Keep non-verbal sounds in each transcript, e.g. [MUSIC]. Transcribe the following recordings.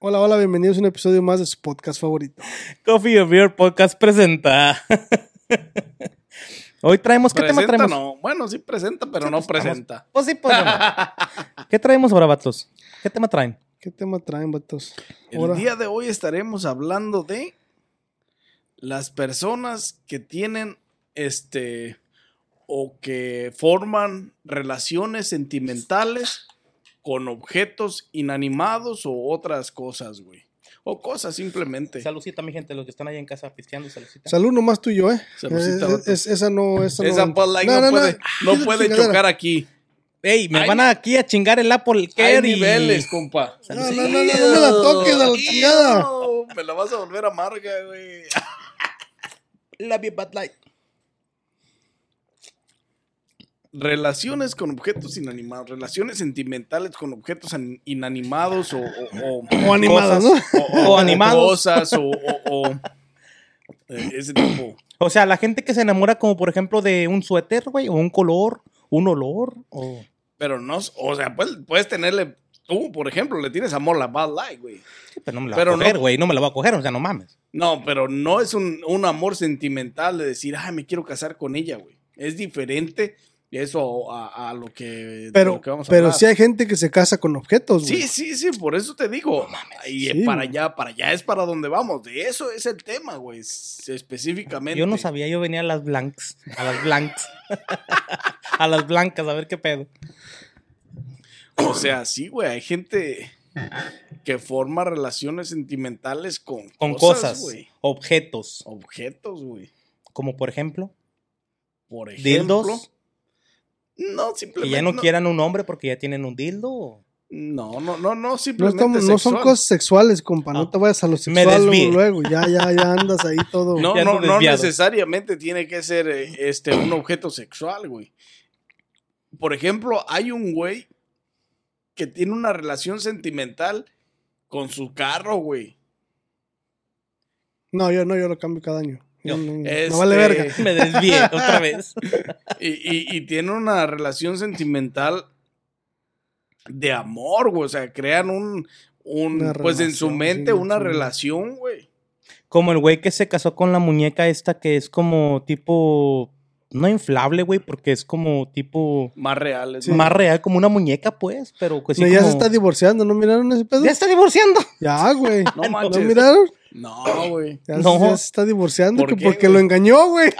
Hola, hola, bienvenidos a un episodio más de su podcast favorito. Coffee or Beer Podcast presenta. [LAUGHS] Hoy traemos, ¿qué tema traemos? no. Bueno, sí presenta, pero no presenta. Pues sí, pues no. [LAUGHS] ¿Qué traemos ahora, vatos? ¿Qué tema traen? ¿Qué tema traen, vatos? El día de hoy estaremos hablando de las personas que tienen este o que forman relaciones sentimentales con objetos inanimados o otras cosas, güey. O cosas simplemente. Salucita, mi gente, los que están ahí en casa pisteando, salucita. Salud nomás tú y yo, ¿eh? Saludcita, Eh, es- esa no, esa no. Esa Bud Light no, puede, no quita tu puede chingadera. chocar aquí. Ey, me Hay- van aquí a chingar el Apple Care niveles, compa. No, no, no, no, no me la toques a la chingada. Me la vas a volver amarga, güey. [LAUGHS] Love you, Bud Light. Relaciones con objetos inanimados, relaciones sentimentales con objetos an- inanimados o, o, o- O animadas, ¿no? o- O animados. cosas o, eh, ese tipo. O sea, la gente que se enamora como, por ejemplo, de un suéter, güey, o un color, un olor, o... Pero no, o sea, puedes, puedes tenerle, tú, por ejemplo, le tienes amor a la Bad Light, güey. Sí, pero no me la Pero va a coger, güey, no. me la va a coger, o sea, no mames. No, pero no es un, un amor sentimental de decir, ay, me quiero casar con ella, güey. Es diferente eso a, a lo que, Pero, lo que vamos a pero hablar. sí hay gente que se casa con objetos, güey. Sí, sí, sí, por eso te digo. y sí, para güey. allá, para allá es para donde vamos. De eso es el tema, güey. Específicamente. Yo no sabía, yo venía a las blanks, a las blanks, [LAUGHS] a las blancas, a ver qué pedo. O sea, sí, güey. Hay gente que forma relaciones sentimentales con, Con cosas, güey. objetos, Objetos, güey. como por ejemplo, Por ejemplo. dildos, No, que simplemente. ya no, quieran un hombre porque ya tienen un dildo. o- No, no, no, no, No, simplemente. estamos- no son cosas sexuales, compa. No te vayas a lo sexual luego. Ya, ya, ya andas ahí todo. No, no, no necesariamente tiene que ser eh, este, un objeto sexual, güey. Por ejemplo, hay un güey que tiene una relación sentimental con su carro, güey. No, yo no, yo lo cambio cada año. No, no este, vale verga. [LAUGHS] Me desvié [LAUGHS] otra vez. Y, y- y tiene una relación sentimental de amor, güey. O sea, crean un, un pues en su mente sí, una sí. relación, güey. Como el güey que se casó con la muñeca esta que es como tipo, no inflable, güey, porque es como tipo Más reales. Sí. ¿no? más real, como una muñeca, pues, pero pues sí No, ya se está divorciando, ¿no miraron ese pedo? Ya está divorciando. Ya, güey. No ¿No manches. miraron? No, güey. Ya, No. se- ya se está divorciando ¿Por que qué, porque lo engañó, güey. [LAUGHS]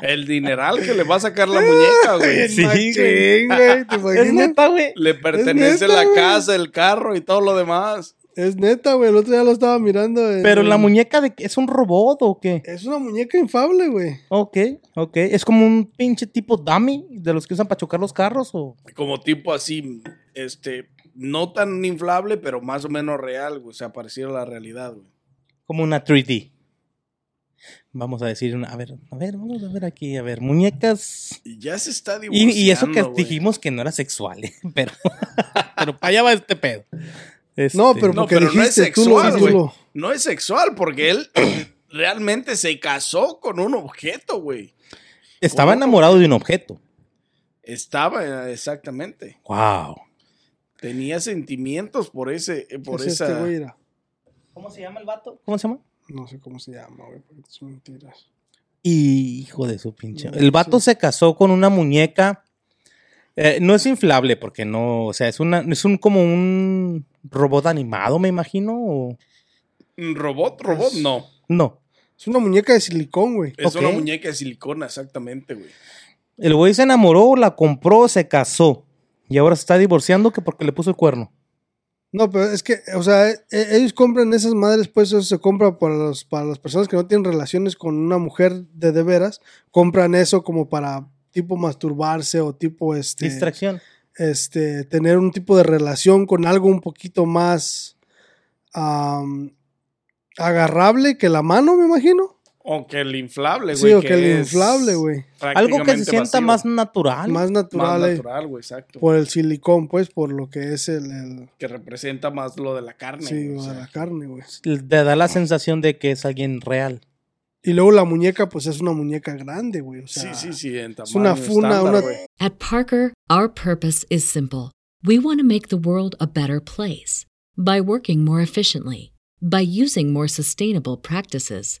El dineral que le va a sacar la [LAUGHS] muñeca, güey. Sí, güey. güey. ¿Te [LAUGHS] Es neta, güey. Le pertenece neta, la casa, el carro y todo lo demás. Es neta, güey. El otro día lo estaba mirando. en- Pero la en- muñeca de es un robot o qué? Es una muñeca infable, güey. Ok, ok. Es como un pinche tipo dummy de los que usan para chocar los carros o. Como tipo así, este, no tan inflable, pero más o menos real, güey. O sea, pareciera la realidad, güey. como una 3D. Vamos a decir, una, a ver, a ver, vamos a ver aquí, a ver, muñecas. Y ya se está Y, divorciando, y eso que güey. dijimos que no era sexual, ¿eh? [LAUGHS] pero, pero para allá va este pedo. Este, No, pero No, porque pero no es lo sexual, güey. No es sexual, porque él [COUGHS] realmente se casó con un objeto, güey. Estaba enamorado de un objeto. Estaba, exactamente. Wow. Tenía sentimientos por ese, eh, por Es esa... este güey, era. ¿Cómo se llama el vato? ¿Cómo se llama? No sé cómo se llama, güey. porque son mentiras. Hijo de su pinche. El vato sí. se casó con una muñeca. eh, no es inflable porque no, o sea, es una, es un como un robot animado, me imagino. O... ¿Un ¿Robot? ¿Robot? Es- No. No. Es una muñeca de silicón, güey. Es una muñeca de silicona, exactamente, güey. El güey se enamoró, la compró, se casó. Y ahora se está divorciando que porque le puso el cuerno. No, pero es que, o sea, e- e- ellos compran esas madres, pues eso se compra para, los, para las personas que no tienen relaciones con una mujer de de veras. Compran eso como para tipo masturbarse o tipo este, Distracción. este tener un tipo de relación con algo un poquito más agarrable que la mano, me imagino. O que el inflable, güey. Sí, o que el inflable, güey. Algo que se sienta vacío. más natural. Más natural, Más eh, natural, güey, exacto. por el silicón, pues, por lo que es el, el- Que representa más lo de la carne. sí, lo de la carne, güey. Te da la sensación de que es alguien real. Y luego la muñeca, pues es una muñeca grande, güey. O sea, sí, sí, sí, en tamaño es una funa, estándar, una-. At Parker, our purpose is simple. We want to make the world a better place by working more efficiently, by using more sustainable practices,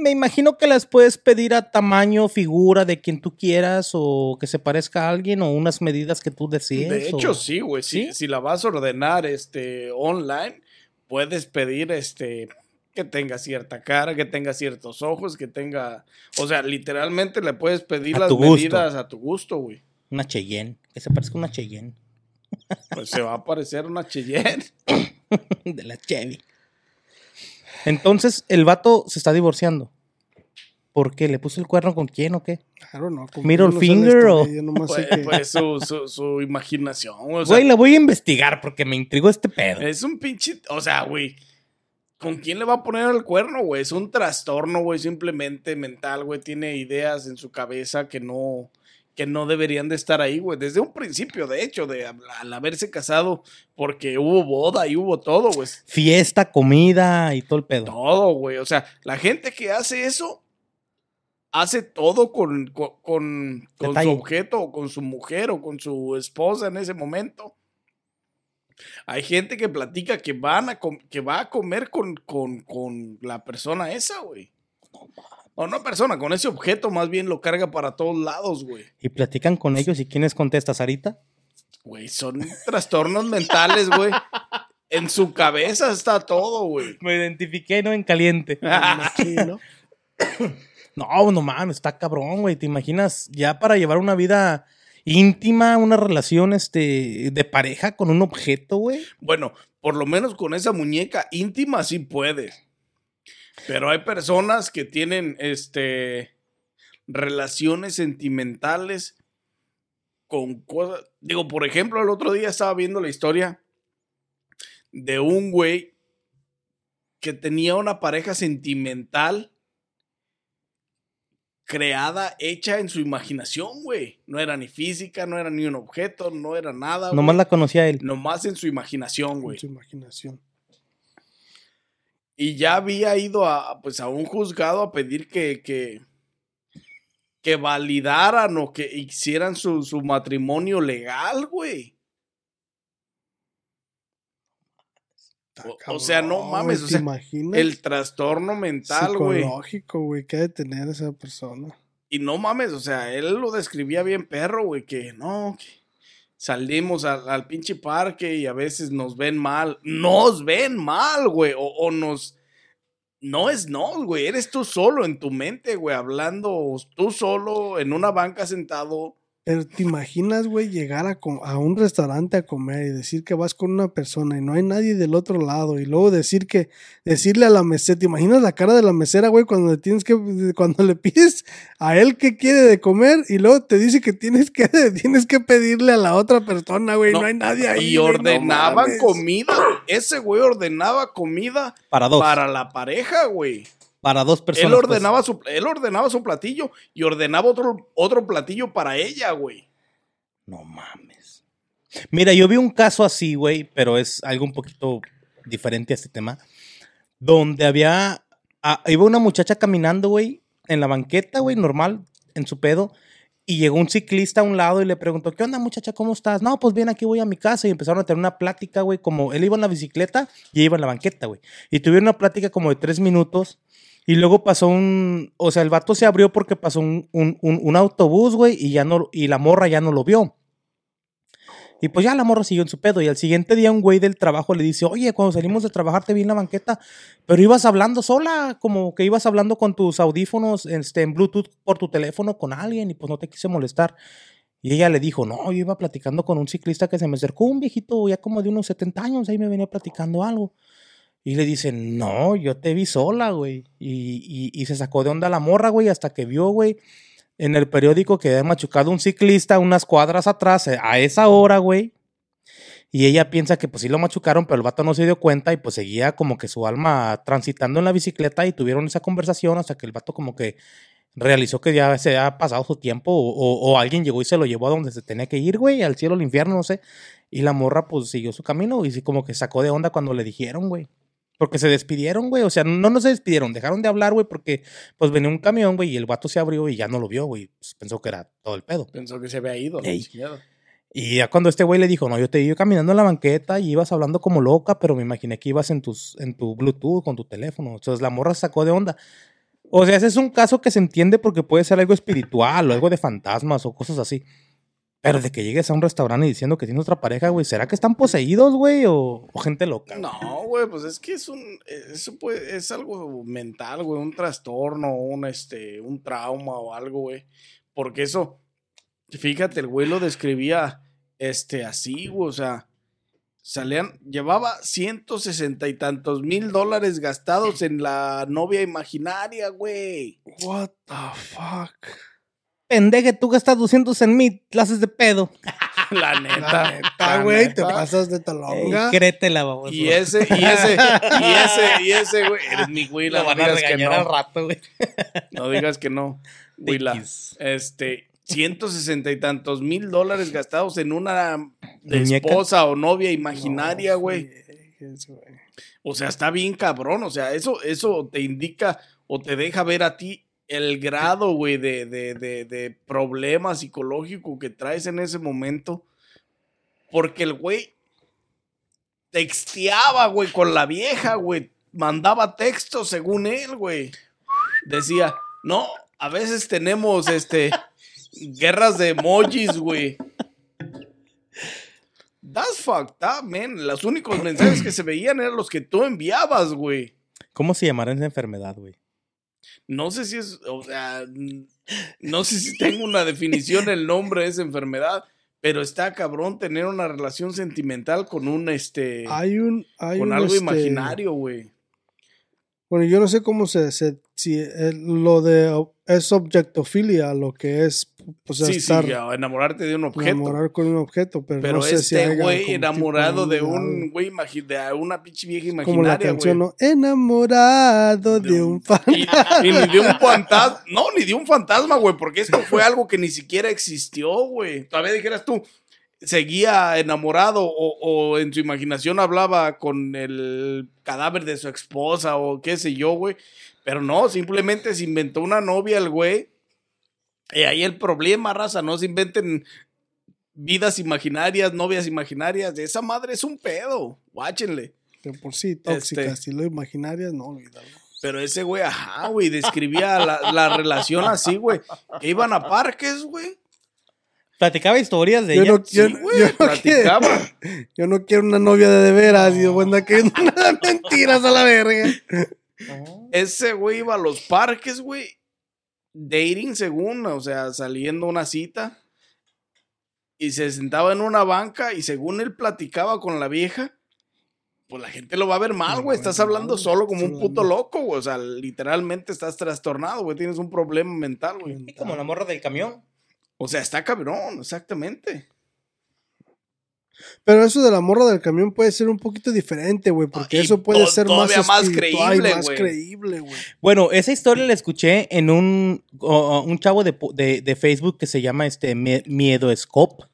Me imagino que las puedes pedir a tamaño, figura de quien tú quieras o que se parezca a alguien o unas medidas que tú desees. De o- hecho, sí, güey. ¿Sí? si la vas a ordenar este, online, puedes pedir este que tenga cierta cara, que tenga ciertos ojos, que tenga. O sea, literalmente le puedes pedir A las gusto. medidas a tu gusto, güey. Una Cheyenne, que se parezca a una Cheyenne Pues se va a parecer una Cheyenne. [LAUGHS] de la Chevy. Entonces, el vato se está divorciando. ¿Por qué? ¿Le puso el cuerno con quién o qué? Claro, no. Middle finger o- Pues, que- pues su, su, su imaginación. O sea, Güey, la voy a investigar porque me intrigó este pedo. es un pinche. O sea, güey. ¿Con quién le va a poner el cuerno, güey? Es un trastorno, güey, simplemente mental, güey. Tiene ideas en su cabeza que no, que no deberían de estar ahí, güey. Desde un principio, de hecho, de al haberse casado, porque hubo boda y hubo todo, güey. Fiesta, comida y todo el pedo. Todo, güey. O sea, la gente que hace eso, hace todo con, con, con, con su objeto, o con su mujer, o con su esposa en ese momento. Hay gente que platica que, van a que va a comer con, con, con la persona esa, güey. O no persona, con ese objeto más bien lo carga para todos lados, güey. Y platican con ellos y quiénes contesta, Sarita. Güey, son [LAUGHS] trastornos mentales, güey. En su cabeza está todo, güey. Me identifiqué, ¿no? En caliente. [LAUGHS] Machín, ¿no? [COUGHS] No, no mames, está cabrón, güey. ¿Te imaginas ya para llevar una vida íntima, una relación este, de pareja con un objeto, güey? Bueno, por lo menos con esa muñeca íntima sí puede. Pero hay personas que tienen este relaciones sentimentales con cosas. Digo, por ejemplo, el otro día estaba viendo la historia de un güey que tenía una pareja sentimental creada, hecha en su imaginación, güey. No era ni física, no era ni un objeto, no era nada. Nomás güey. la conocía él. Nomás en su imaginación, güey. Con su imaginación. Y ya había ido a, pues, a un juzgado a pedir que, que, que validaran o que hicieran su, su matrimonio legal, güey. O- o sea, no mames, o. El trastorno mental, güey. Psicológico, güey, que ha de tener esa persona. Y no mames, o sea, él lo describía bien perro, güey, que no, que salimos al, pinche parque y a veces nos ven mal. Nos ven mal, güey, o, o nos... No es no, güey, eres tú solo en tu mente, güey, hablando tú solo en una banca sentado. Pero te imaginas, güey, llegar a, a un restaurante a comer y decir que vas con una persona y no hay nadie del otro lado y luego decir que, decirle a la mesera, ¿te imaginas la cara de la mesera, güey, cuando le tienes que, [LAUGHS] cuando le pides a él qué quiere de comer y luego te dice que tienes que, [LAUGHS] tienes que pedirle a la otra persona, güey, no, No, hay nadie ahí. y güey, no comida. Ese güey ordenaba comida Para dos. Para la pareja, güey. Dos personas. Él pues. ordenaba, su, él ordenaba su platillo y ordenaba otro, otro platillo para ella, güey. No mames. Mira, yo vi un caso así, güey, pero es algo un poquito diferente a este tema. Donde había. ah, iba una muchacha caminando, güey, en la banqueta, güey, normal, en su pedo. Y llegó un ciclista a un lado y le preguntó, ¿qué onda, muchacha? ¿Cómo estás? No, pues bien, aquí voy a mi casa. Y empezaron a tener una plática, güey, como él iba en la bicicleta y ella iba en la banqueta, güey. Y tuvieron una plática como de tres minutos. Y luego pasó un, o sea, el vato se abrió porque pasó un, un, un- un autobús, güey, y ya no, y la morra ya no lo vio. Y pues ya la morra siguió en su pedo. Y al siguiente día un güey del trabajo le dice, oye, cuando salimos de trabajar te vi en la banqueta, pero ibas hablando sola, como que ibas hablando con tus audífonos este, en Bluetooth por tu teléfono con alguien y pues no te quise molestar. Y ella le dijo, no, yo iba platicando con un ciclista que se me acercó, un viejito ya como de unos 70 años, ahí me venía platicando algo. Y le dice, no, yo te vi sola, güey. Y, y, y se sacó de onda la morra, güey, hasta que vio, güey, en el periódico que había machucado un ciclista unas cuadras atrás eh, a esa hora, güey. Y ella piensa que pues sí lo machucaron, pero el vato no se dio cuenta y pues seguía como que su alma transitando en la bicicleta y tuvieron esa conversación hasta que el vato como que realizó que ya se había pasado su tiempo o, o- o alguien llegó y se lo llevó a donde se tenía que ir, güey, al cielo, al infierno, no sé. Y la morra pues siguió su camino y sí como que sacó de onda cuando le dijeron, güey. Porque se despidieron, güey. O sea, no, no se despidieron, dejaron de hablar, güey, porque pues venía un camión, güey, y el vato se abrió y ya no lo vio, güey. Pues, pensó que era todo el pedo. Pensó que se había ido. Y ya cuando este güey le dijo, no, yo te vi caminando en la banqueta y ibas hablando como loca, pero me imaginé que ibas en, tus, en tu Bluetooth con tu teléfono. Entonces la morra se sacó de onda. O sea, ese es un caso que se entiende porque puede ser algo espiritual o algo de fantasmas o cosas así. Pero de que llegues a un restaurante diciendo que tienes otra pareja, güey, ¿será que están poseídos, güey? O, o gente loca? No, güey, pues es que es un, eso puede, es algo mental, güey, un trastorno, un, este, un trauma o algo, güey. Porque eso, fíjate, el güey lo describía, este, así, güey, o sea, salían, llevaba 160 y tantos mil dólares gastados en la novia imaginaria, güey. What the fuck. Pendeje, tú gastas 200 en mí, clases de pedo. [LAUGHS] La neta. La neta, güey, te pasas de Ey, talonga. créetela, baboso. Y ese, y ese, y ese, y ese, güey, eres mi güey, van a digas que regañar no. al rato, güey. No digas que no. [LAUGHS] Willa. Este, 160 y tantos mil dólares gastados en una Muñeca. esposa o novia imaginaria, güey. O sea, está bien cabrón. O sea, eso, eso te indica o te deja ver a ti el grado, güey, de, de, de, de problema psicológico que traes en ese momento. Porque el güey texteaba, güey, con la vieja, güey. Mandaba textos según él, güey. Decía, no, a veces tenemos, este, guerras de emojis, güey. That's fucked up, man. Los únicos mensajes que se veían eran los que tú enviabas, güey. ¿Cómo se llamará esa enfermedad, güey? No sé si es, o sea, no sé si tengo una definición el nombre de esa enfermedad, pero está cabrón tener una relación sentimental con un, este, Hay un. Hay con un, algo este, imaginario, güey. Bueno, yo no sé cómo se. se- si el- lo de. Es objectofilia, lo que es. O sea, sí, estar. sí, enamorarte de un objeto. enamorar con un objeto, pero, pero no sé si este haya güey como enamorado de un güey de una pinche vieja Como la imaginaria, canción, güey. ¿no? Enamorado de, un fan. Y, y ni de un fantasma, no, ni de un fantasma, güey, porque esto fue algo que ni siquiera existió, güey. Todavía dijeras tú, seguía enamorado o, o en su imaginación hablaba con el cadáver de su esposa o qué sé yo, güey. Pero no, simplemente se inventó una novia el güey. Y ahí el problema, raza, no se inventen vidas imaginarias, novias imaginarias. Esa madre es un pedo, guáchenle. De por sí, tóxicas. Este. Si lo imaginarias, no olvídalo. Pero ese güey, ajá, güey, describía la, la relación así, güey. Que iban a parques, güey. Platicaba historias de Yo ella. no, yo, Sí, no- güey, yo no quiero, platicaba. [LAUGHS] yo no quiero una novia de de veras. Y yo voy a andar queriendo mentiras a la verga. Ese güey iba a los parques, güey. Dating según, o sea, saliendo a una cita. Y se sentaba en una banca y según él platicaba con la vieja, pues la gente lo va a ver mal, güey. Estás hablando mal, solo como un puto loco, güey. O sea, literalmente estás trastornado, güey. Tienes un problema mental, güey. Como la morra del camión. O sea, está cabrón, exactamente. Pero eso de la morra del camión puede ser un poquito diferente, güey, porque Ah, y eso puede ser más, creíble, más güey. creíble, güey. Bueno, esa historia la escuché en un, un chavo de, de- de Facebook que se llama este Mie- Miedo Scope.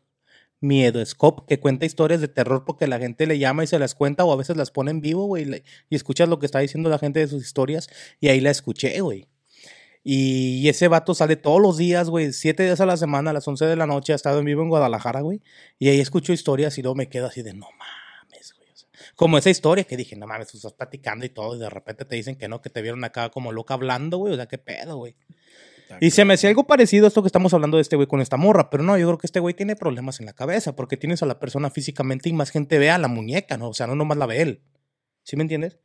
Miedo Scope, que cuenta historias de terror porque la gente le llama y se las cuenta o a veces las pone en vivo, güey, y y escuchas lo que está diciendo la gente de sus historias y ahí la escuché, güey. Y ese vato sale todos los días, güey, siete días a la semana, a las 11 de la noche, ha estado en vivo en Guadalajara, güey. Y ahí escucho historias y luego me quedo así de, no mames, güey. o sea, como esa historia que dije, no mames, tú estás platicando y todo, y de repente te dicen que no, que te vieron acá como loca hablando, güey. O sea, qué pedo, güey. Y se me hacía algo parecido a esto que estamos hablando de este güey con esta morra, pero no, yo creo que este güey tiene problemas en la cabeza, porque tienes a la persona físicamente y más gente ve a la muñeca, ¿no? O sea, no nomás la ve él. ¿Sí me entiendes?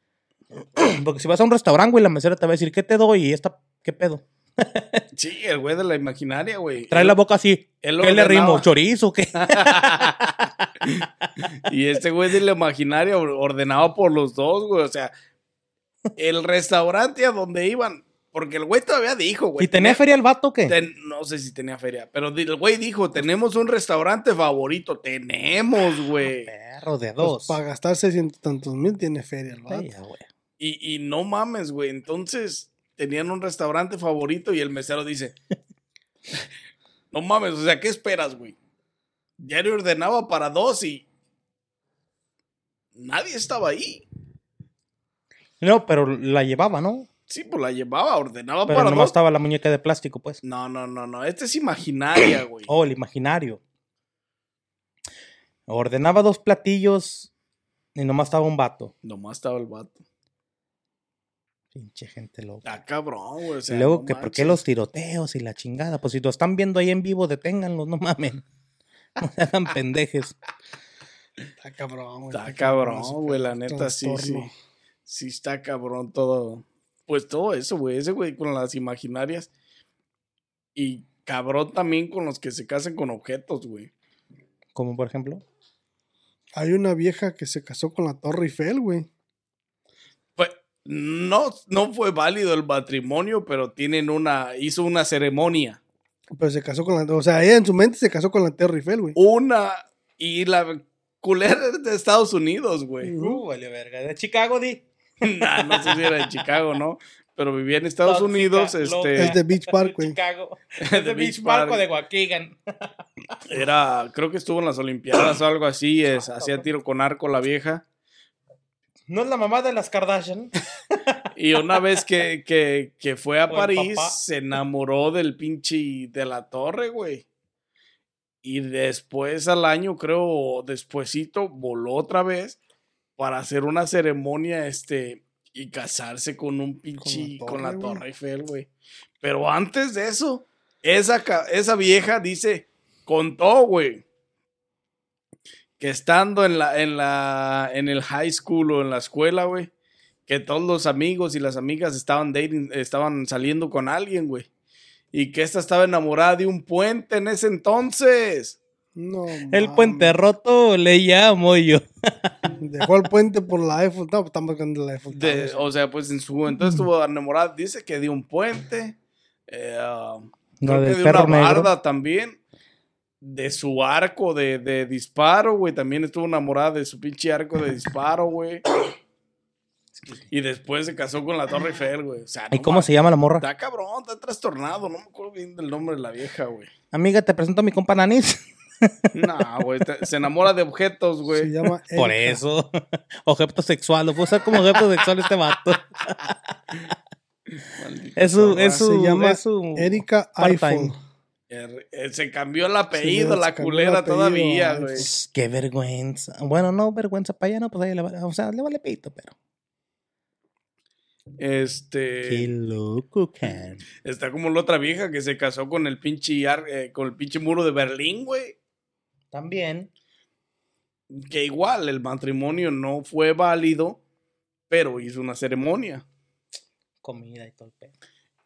[CLEARS THROAT] Porque si vas a un restaurante, güey, la mesera te va a decir, ¿qué te doy? Y esta, ¿qué pedo? Sí, el güey de la imaginaria, güey. Trae la boca así. él ¿Qué le ordenaba. rimo? ¿Chorizo? ¿Qué? [LAUGHS] Y este güey de la imaginaria or- ordenado por los dos, güey. O sea, el restaurante a donde iban. Porque el güey todavía dijo, güey. ¿Y tenía feria el vato o qué? ten- no sé si tenía feria. Pero el güey dijo: Tenemos un restaurante favorito. Tenemos, güey. Perro de Pues, dos. para gastar 600 tantos mil tiene feria, el vato. Güey. Y, y no mames, güey. Entonces, tenían un restaurante favorito y el mesero dice, no mames, o sea, ¿qué esperas, güey? Ya le ordenaba para dos y nadie estaba ahí. No, pero la llevaba, ¿no? Sí, pues la llevaba, ordenaba Pero para nomás dos. estaba la muñeca de plástico, pues. No, no, no, no, esta es imaginaria, [COUGHS] güey. Oh, el imaginario. Ordenaba dos platillos y nomás estaba un vato. Nomás estaba el vato. Pinche gente loca. Está cabrón, güey. o sea, luego, no que ¿por qué manches. los tiroteos y la chingada? Pues si lo están viendo ahí en vivo, deténganlos, no mamen. [LAUGHS] No se hagan pendejes. Está cabrón, güey. Está cabrón, güey, la neta, sí, sí. Sí está cabrón todo. Pues todo eso, güey. Ese güey con las imaginarias. Y cabrón también con los que se casan con objetos, güey. Como por ejemplo. Hay una vieja que se casó con la Torre Eiffel, güey. No, no fue válido el matrimonio, pero tienen una, hizo una ceremonia. Pero se casó con la. O sea, ella en su mente se casó con la Torre Eiffel, güey. Una, y la culera es de Estados Unidos, güey. Uh, vale, verga. De Chicago, di. [LAUGHS] Nah, no sé si era de Chicago, ¿no? Pero vivía en Estados Unidos, este, Es de Beach Park, güey. Chicago. [LAUGHS] Es de Beach Park. de Waukegan. era, creo que estuvo en las Olimpiadas o algo así, es, hacía tiro con arco la vieja. No es la mamá de las Kardashian. [LAUGHS] Y una vez que, que, que fue a O París, se enamoró del pinche de la torre, güey. Y después al año, creo, despuesito, voló otra vez para hacer una ceremonia, este, y casarse con un pinche, con la torre, torre, güey. Eiffel, güey. Pero antes de eso, esa, esa vieja dice, contó, güey, que estando en la, en la, en el high school o en la escuela, güey, que todos los amigos y las amigas estaban dating, estaban saliendo con alguien, güey. Y que esta estaba enamorada de un puente en ese entonces. No. El puente roto le llamo yo. [LAUGHS] Dejó el puente por la Eiffel. No, estamos buscando la Eiffel. De- o sea, pues en su juventud estuvo enamorada. Dice que de un puente. eh, ah, No, creo que de una negro. barda también. De su arco de, de disparo, güey. También estuvo enamorada de su pinche arco de disparo, güey. Y después se casó con la Torre Eiffel, güey. O sea, ¿Y no cómo se llama la morra? Está cabrón, está trastornado. No me acuerdo bien del nombre de la vieja, güey. Amiga, te presento a mi compa Nanis. No, güey. Se enamora de objetos, Se güey. llama Por eso. Objeto sexual. Lo puedo usar como objeto sexual este vato. Maldita Es su, es su, Se llama es su Erika part-time. Eh, Se cambió el apellido, Sí, la culera apellido, todavía, güey. Pss, Qué vergüenza. Bueno, no vergüenza para allá, no, pues ahí le vale, o sea, le vale pito, pero. Qué Este. loco, can. Está como la otra vieja que se casó con el pinche, ar- eh, con el pinche muro de Berlín, güey. También. Que igual el matrimonio no fue válido, pero hizo una ceremonia. Comida y todo el pedo.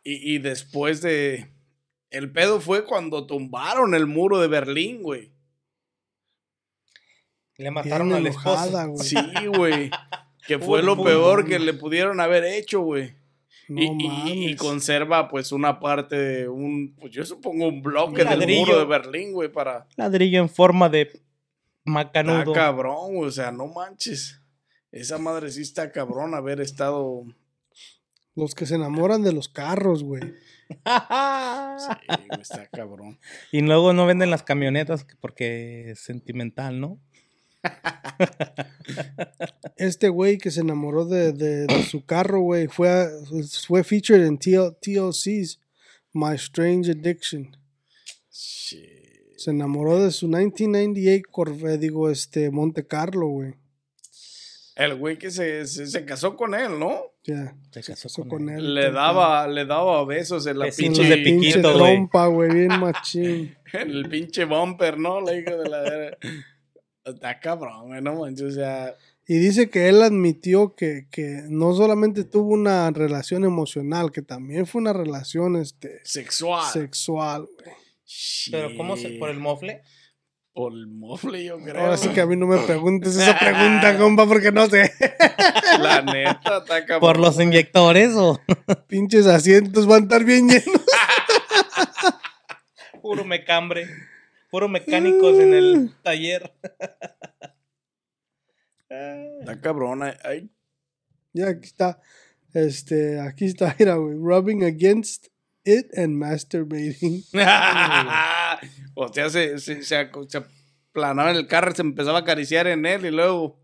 Y, y después de. El pedo fue cuando tumbaron el muro de Berlín, güey. Le mataron Bien al esposo. enojada, [LAUGHS] güey. Sí, güey. Que fue Uy, lo peor que le pudieron haber hecho, güey. No y, y- conserva pues una parte de un, pues yo supongo un bloque Un del ladrillo. muro de Berlín, güey, para... Ladrillo en forma de Está macanudo. cabrón, güey, o sea, no manches. Esa madre sí está cabrón haber estado... Los que se enamoran de los carros, güey. [LAUGHS] Sí, está cabrón. y luego no venden las camionetas porque es sentimental, ¿no? Este güey que se enamoró de, de- de su carro, güey, fue, a- fue featured en TL TLC's My Strange Addiction. Shit. Se enamoró de su 1998 Corvette, digo, este, Monte Carlo, güey. El güey que se, se, se casó con él, ¿no? Ya. Se casó casó con él. Le daba, le daba besos en la Besitos pinche... de piquito, güey. trompa, güey, bien machín. En [LAUGHS] el pinche bumper, ¿no? La hija de la... verga. Está cabrón, güey, no manches, o sea... Y dice que él admitió que, que no solamente tuvo una relación emocional, que también fue una relación este, Sexual. sexual, güey. Pero ¿cómo se por el mofle? Por el mofle, yo creo. Ahora sí que a mí no me [LAUGHS] preguntes esa pregunta, compa, porque no sé. [LAUGHS] La neta, está cabrón. ¿Por los inyectores o [LAUGHS] Pinches asientos van a estar bien llenos. puro mecambre? Puro mecánicos en el taller. Está cabrón. Ay, ay, Ya aquí está. Este, aquí está, mira, güey. Rubbing against it and masturbating. O sea, se, se, se, ac- se aplanaba en el carro, se empezaba a acariciar en él y luego.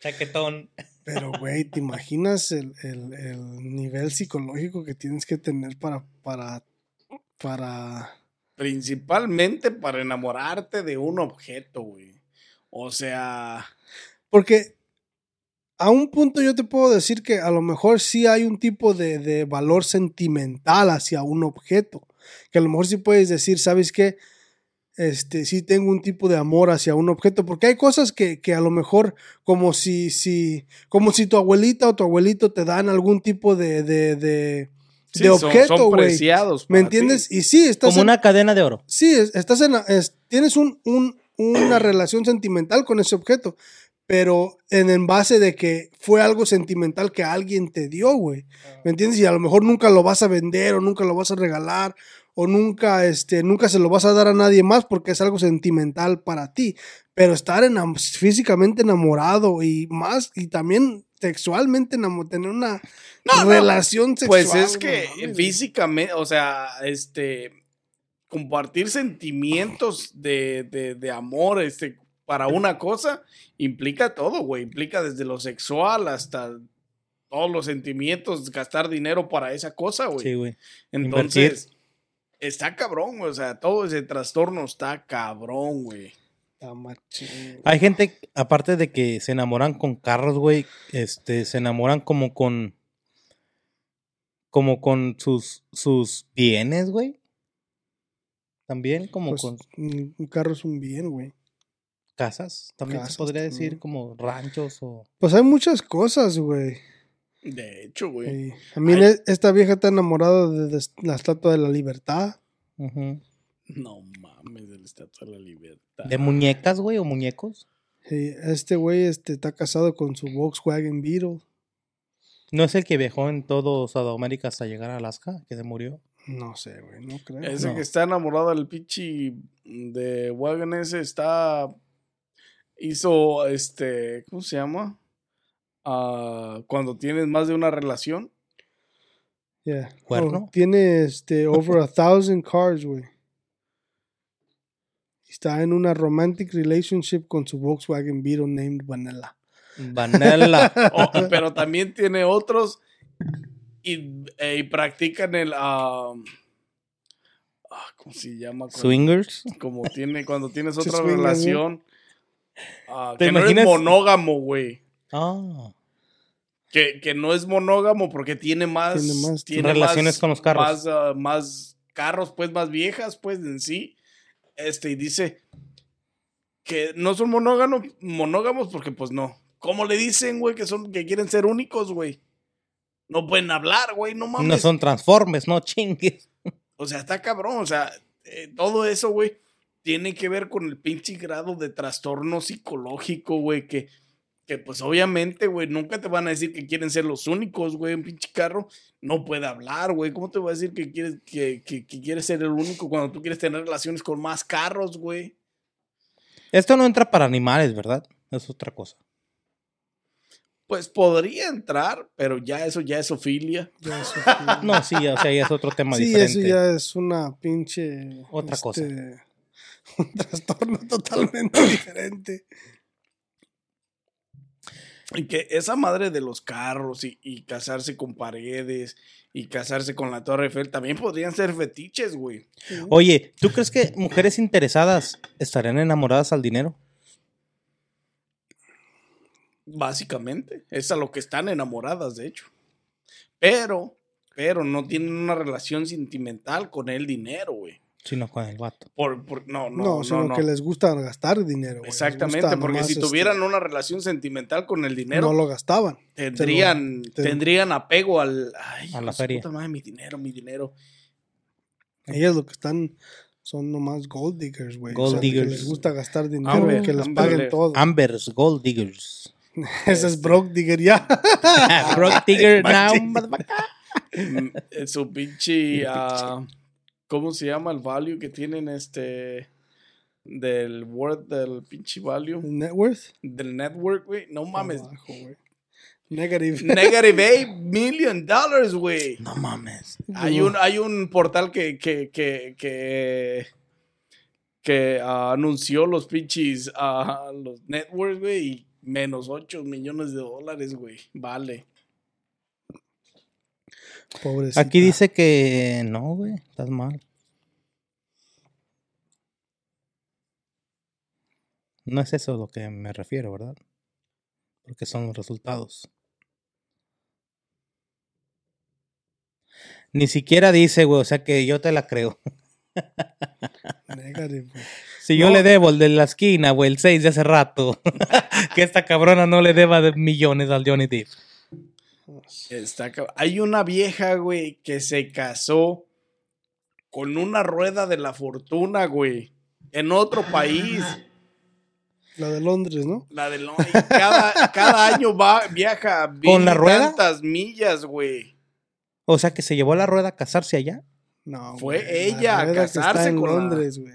Chaquetón. Pero, güey, ¿te imaginas el, el- el nivel psicológico que tienes que tener para, para, para... Principalmente para enamorarte de un objeto, güey. O sea. Porque a un punto yo te puedo decir que a lo mejor sí hay un tipo de, de valor sentimental hacia un objeto. Que a lo mejor sí puedes decir, ¿sabes qué? Este, sí tengo un tipo de amor hacia un objeto. Porque hay cosas que, que a lo mejor, como si, si, como si tu abuelita o tu abuelito te dan algún tipo de, de, de, sí, de son- objeto, güey. preciados. ¿Me ti. entiendes? Y sí, estás Como en- una cadena de oro. Sí, es- estás en, es- tienes un, un- una [CLEARS THROAT] relación sentimental con ese objeto, pero en, en base de que fue algo sentimental que alguien te dio, güey. ¿Me entiendes? Y a lo mejor nunca lo vas a vender o nunca lo vas a regalar o nunca, este, nunca se lo vas a dar a nadie más porque es algo sentimental para ti. Pero estar enam- físicamente enamorado y más, y también sexualmente enamo- tener una No, no. relación sexual. Pues es que físicamente, o sea, este, compartir sentimientos de, de, de amor, este, para una cosa, implica todo, güey. Implica desde lo sexual hasta todos los sentimientos, gastar dinero para esa cosa, güey. Sí, güey. Entonces, está cabrón, güey. O sea, todo ese trastorno está cabrón, güey. Está machín. Hay gente, aparte de que se enamoran con carros, güey, este, se enamoran como con. como con sus, sus bienes, güey. También, como Pues, con un carro es un bien, güey. casas. También casas se podría decir también. como ranchos o. Pues hay muchas cosas, güey. De hecho, güey. A mí Ay. ne- esta vieja está enamorada de, de la Estatua de la Libertad. No mames, del Estatua de la Libertad. De muñecas, güey, o muñecos. Y este güey este, está casado con su Volkswagen Beetle. ¿No es el que viajó en todo Sudamérica hasta llegar a Alaska, que se murió? No sé, güey, no creo. Ese No. que está enamorado del pinche de Wagon ese está. Hizo este. ¿Cómo se llama? Cuando tienes más de una relación. Yeah. ¿Cuerno? Oh, tiene este, over a thousand cars, güey. Está en una romantic relationship con su Volkswagen Beetle named Vanilla. Vanilla. [LAUGHS] [LAUGHS] Oh, pero también tiene otros. Y, eh, y practican el. ah, ah, ¿Cómo se llama? Cuando- Swingers. Como tiene, cuando tienes [LAUGHS] otra relación. ¿Te que no imaginas? es monógamo, güey. Ah. Que, que no es monógamo porque tiene más, Tiene más tiene relaciones más- con los carros. Más, ah, más carros, pues más viejas, pues en sí. Este, y dice que no son monógamos, monógamos porque pues no. ¿Cómo le dicen, güey, que son, que quieren ser únicos, güey? No pueden hablar, güey, no mames. No son transformes, no chingues. O sea, está cabrón. O sea, eh, todo eso, güey, tiene que ver con el pinche grado de trastorno psicológico, güey, que, que pues obviamente, güey, nunca te van a decir que quieren ser los únicos, güey. Un pinche carro no puede hablar, güey. ¿Cómo te va a decir que quieres, que, que, que quieres ser el único cuando tú quieres tener relaciones con más carros, güey? Esto no entra para animales, ¿verdad? Es otra cosa. Pues podría entrar, pero ya eso ya es ofilia. [LAUGHS] Ya eso sí. No, sí, o sea, ya es otro tema Sí, diferente. eso ya es una pinche. Otra cosa. [LAUGHS] Un trastorno totalmente [LAUGHS] diferente. Y que esa madre de los carros y, y casarse con paredes y casarse con la Torre Eiffel también podrían ser fetiches, güey. Oye, ¿tú crees que mujeres interesadas estarían enamoradas al dinero? Básicamente, es a lo que están enamoradas, de hecho. Pero, pero no tienen una relación sentimental con el dinero, güey. Sino con el vato. Por, por- no, no, No, no, sino no. que les gusta gastar dinero. güey. Exactamente, porque si este, tuvieran una relación sentimental con el dinero, No lo gastaban. tendrían, te- tendrían apego al... Ay, A la feria. puta madre, mi dinero, mi dinero. Ellas lo que están son nomás gold diggers, güey. Gold O sea, que diggers. les gusta gastar dinero Amber, y que les Amber paguen todo. [LAUGHS] Ambers, Gold Diggers. Ese es broke digger ya. [LAUGHS] [LAUGHS] Broke Digger now. Mm, eh, su pinche... ah, ¿Cómo se llama el value que tienen este... Del worth del pinche value? Net worth. Del network, güey. No mames. Abajo, güey. Negative. [LAUGHS] Negative 8 million dollars, güey. No mames. Hay un, hay un portal que, que, que, que, que, ah, anunció los pinches, ah, los networks, güey, y menos 8 millones de dólares, güey. Vale. Pobrecita. Aquí dice que no, güey, estás mal. No es eso a lo que me refiero, ¿verdad? Porque son los resultados. Ni siquiera dice, güey, o sea que yo te la creo. [LAUGHS] Güey. Si yo le debo el de la esquina, güey, el 6 de hace rato, [LAUGHS] que esta cabrona no le deba de millones al Johnny Depp. Está Hay una vieja, güey, que se casó con una rueda de la fortuna, güey. En otro país. La de Londres, ¿no? La de Londres. Cada, cada año va, viaja. [LAUGHS] ¿Con la mil rueda? tantas millas, güey. O sea que se llevó la rueda a casarse allá. No. Fue güey, ella a rueda que está casarse en con la- Londres, güey.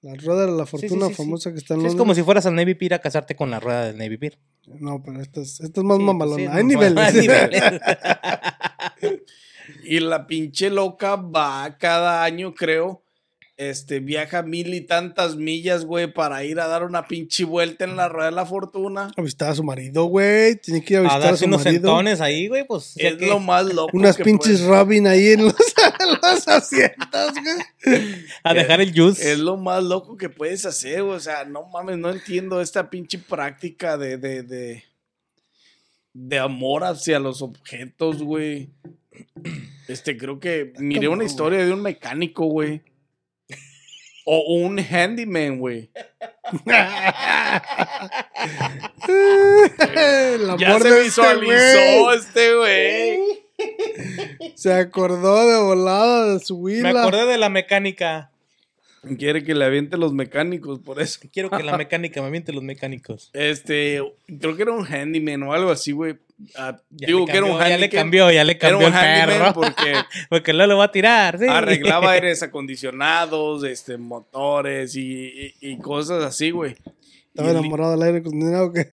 La rueda de la sí, fortuna sí, sí. famosa que está en Londres. es como si fueras al Navy Pier a casarte con la rueda del Navy Pier. No, pero esta es, esta es más Sí, mamalona. sí, Hay no, niveles. hay niveles. [LAUGHS] [LAUGHS] Y la pinche loca va cada año, creo. Este, viaja mil y tantas millas, güey, para ir a dar una pinche vuelta en la rueda de la fortuna. A visitar a su marido, güey. Tiene que ir a A visitar a, darse su unos marido. ahí, güey, pues. Es que- lo más loco. Unas que pinches puede- Robin ahí en los, [LAUGHS] los asientos, güey. a dejar el juice. Es lo más loco que puedes hacer, güey. O sea, no mames, no entiendo esta pinche práctica de, de, de, de amor hacia los objetos, güey. Este, creo que miré una historia de un mecánico, güey. O un handyman, güey. [LAUGHS] Ya amor se este visualizó güey. este güey. Se acordó de volada de su Me huila. acordé de la mecánica. Quiere que le aviente los mecánicos, por eso. [LAUGHS] Quiero que la mecánica me miente los mecánicos. Este, creo que era un handyman o algo así, güey. Ah, Ya digo le que era un cambió, ya le cambió, ya le Era cambió un el handyman perro. porque [LAUGHS] Porque no lo va a tirar, sí. arreglaba [LAUGHS] aires acondicionados, este, motores y, y- y cosas así, güey. Estaba enamorado del aire acondicionado que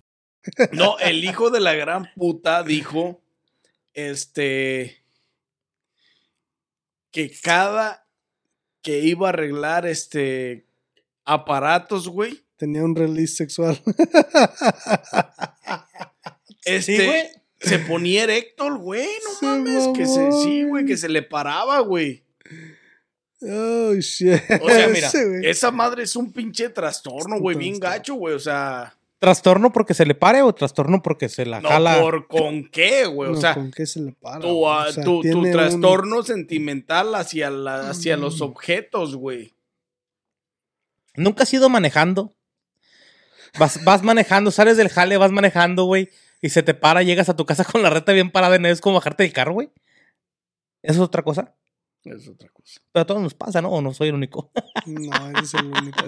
No, el hijo de la gran puta dijo, este, que cada que iba a arreglar, este, aparatos, güey, tenía un release sexual. este, güey. se ponía erecto el güey, no Se mames, que se, sí, güey, que se le paraba, güey. oh, shit. O sea, mira, [LAUGHS] esa madre es un pinche trastorno, güey, bien gacho, güey, o sea, ¿Trastorno porque se le pare o trastorno porque se la no, jala? por con qué, güey, o No, sea, ¿con qué se le para? tu, ah, O sea, tu- tu un- trastorno sentimental hacia, la, hacia los objetos, güey. Nunca has ido manejando. Vas, vas manejando, sales del jale, vas manejando, güey. Y se te para, llegas a tu casa con la reta bien parada y no es como bajarte del carro, güey. ¿Eso es otra cosa? Es otra cosa. Pero a todos nos pasa, ¿no? O no soy el único. No, eres el único.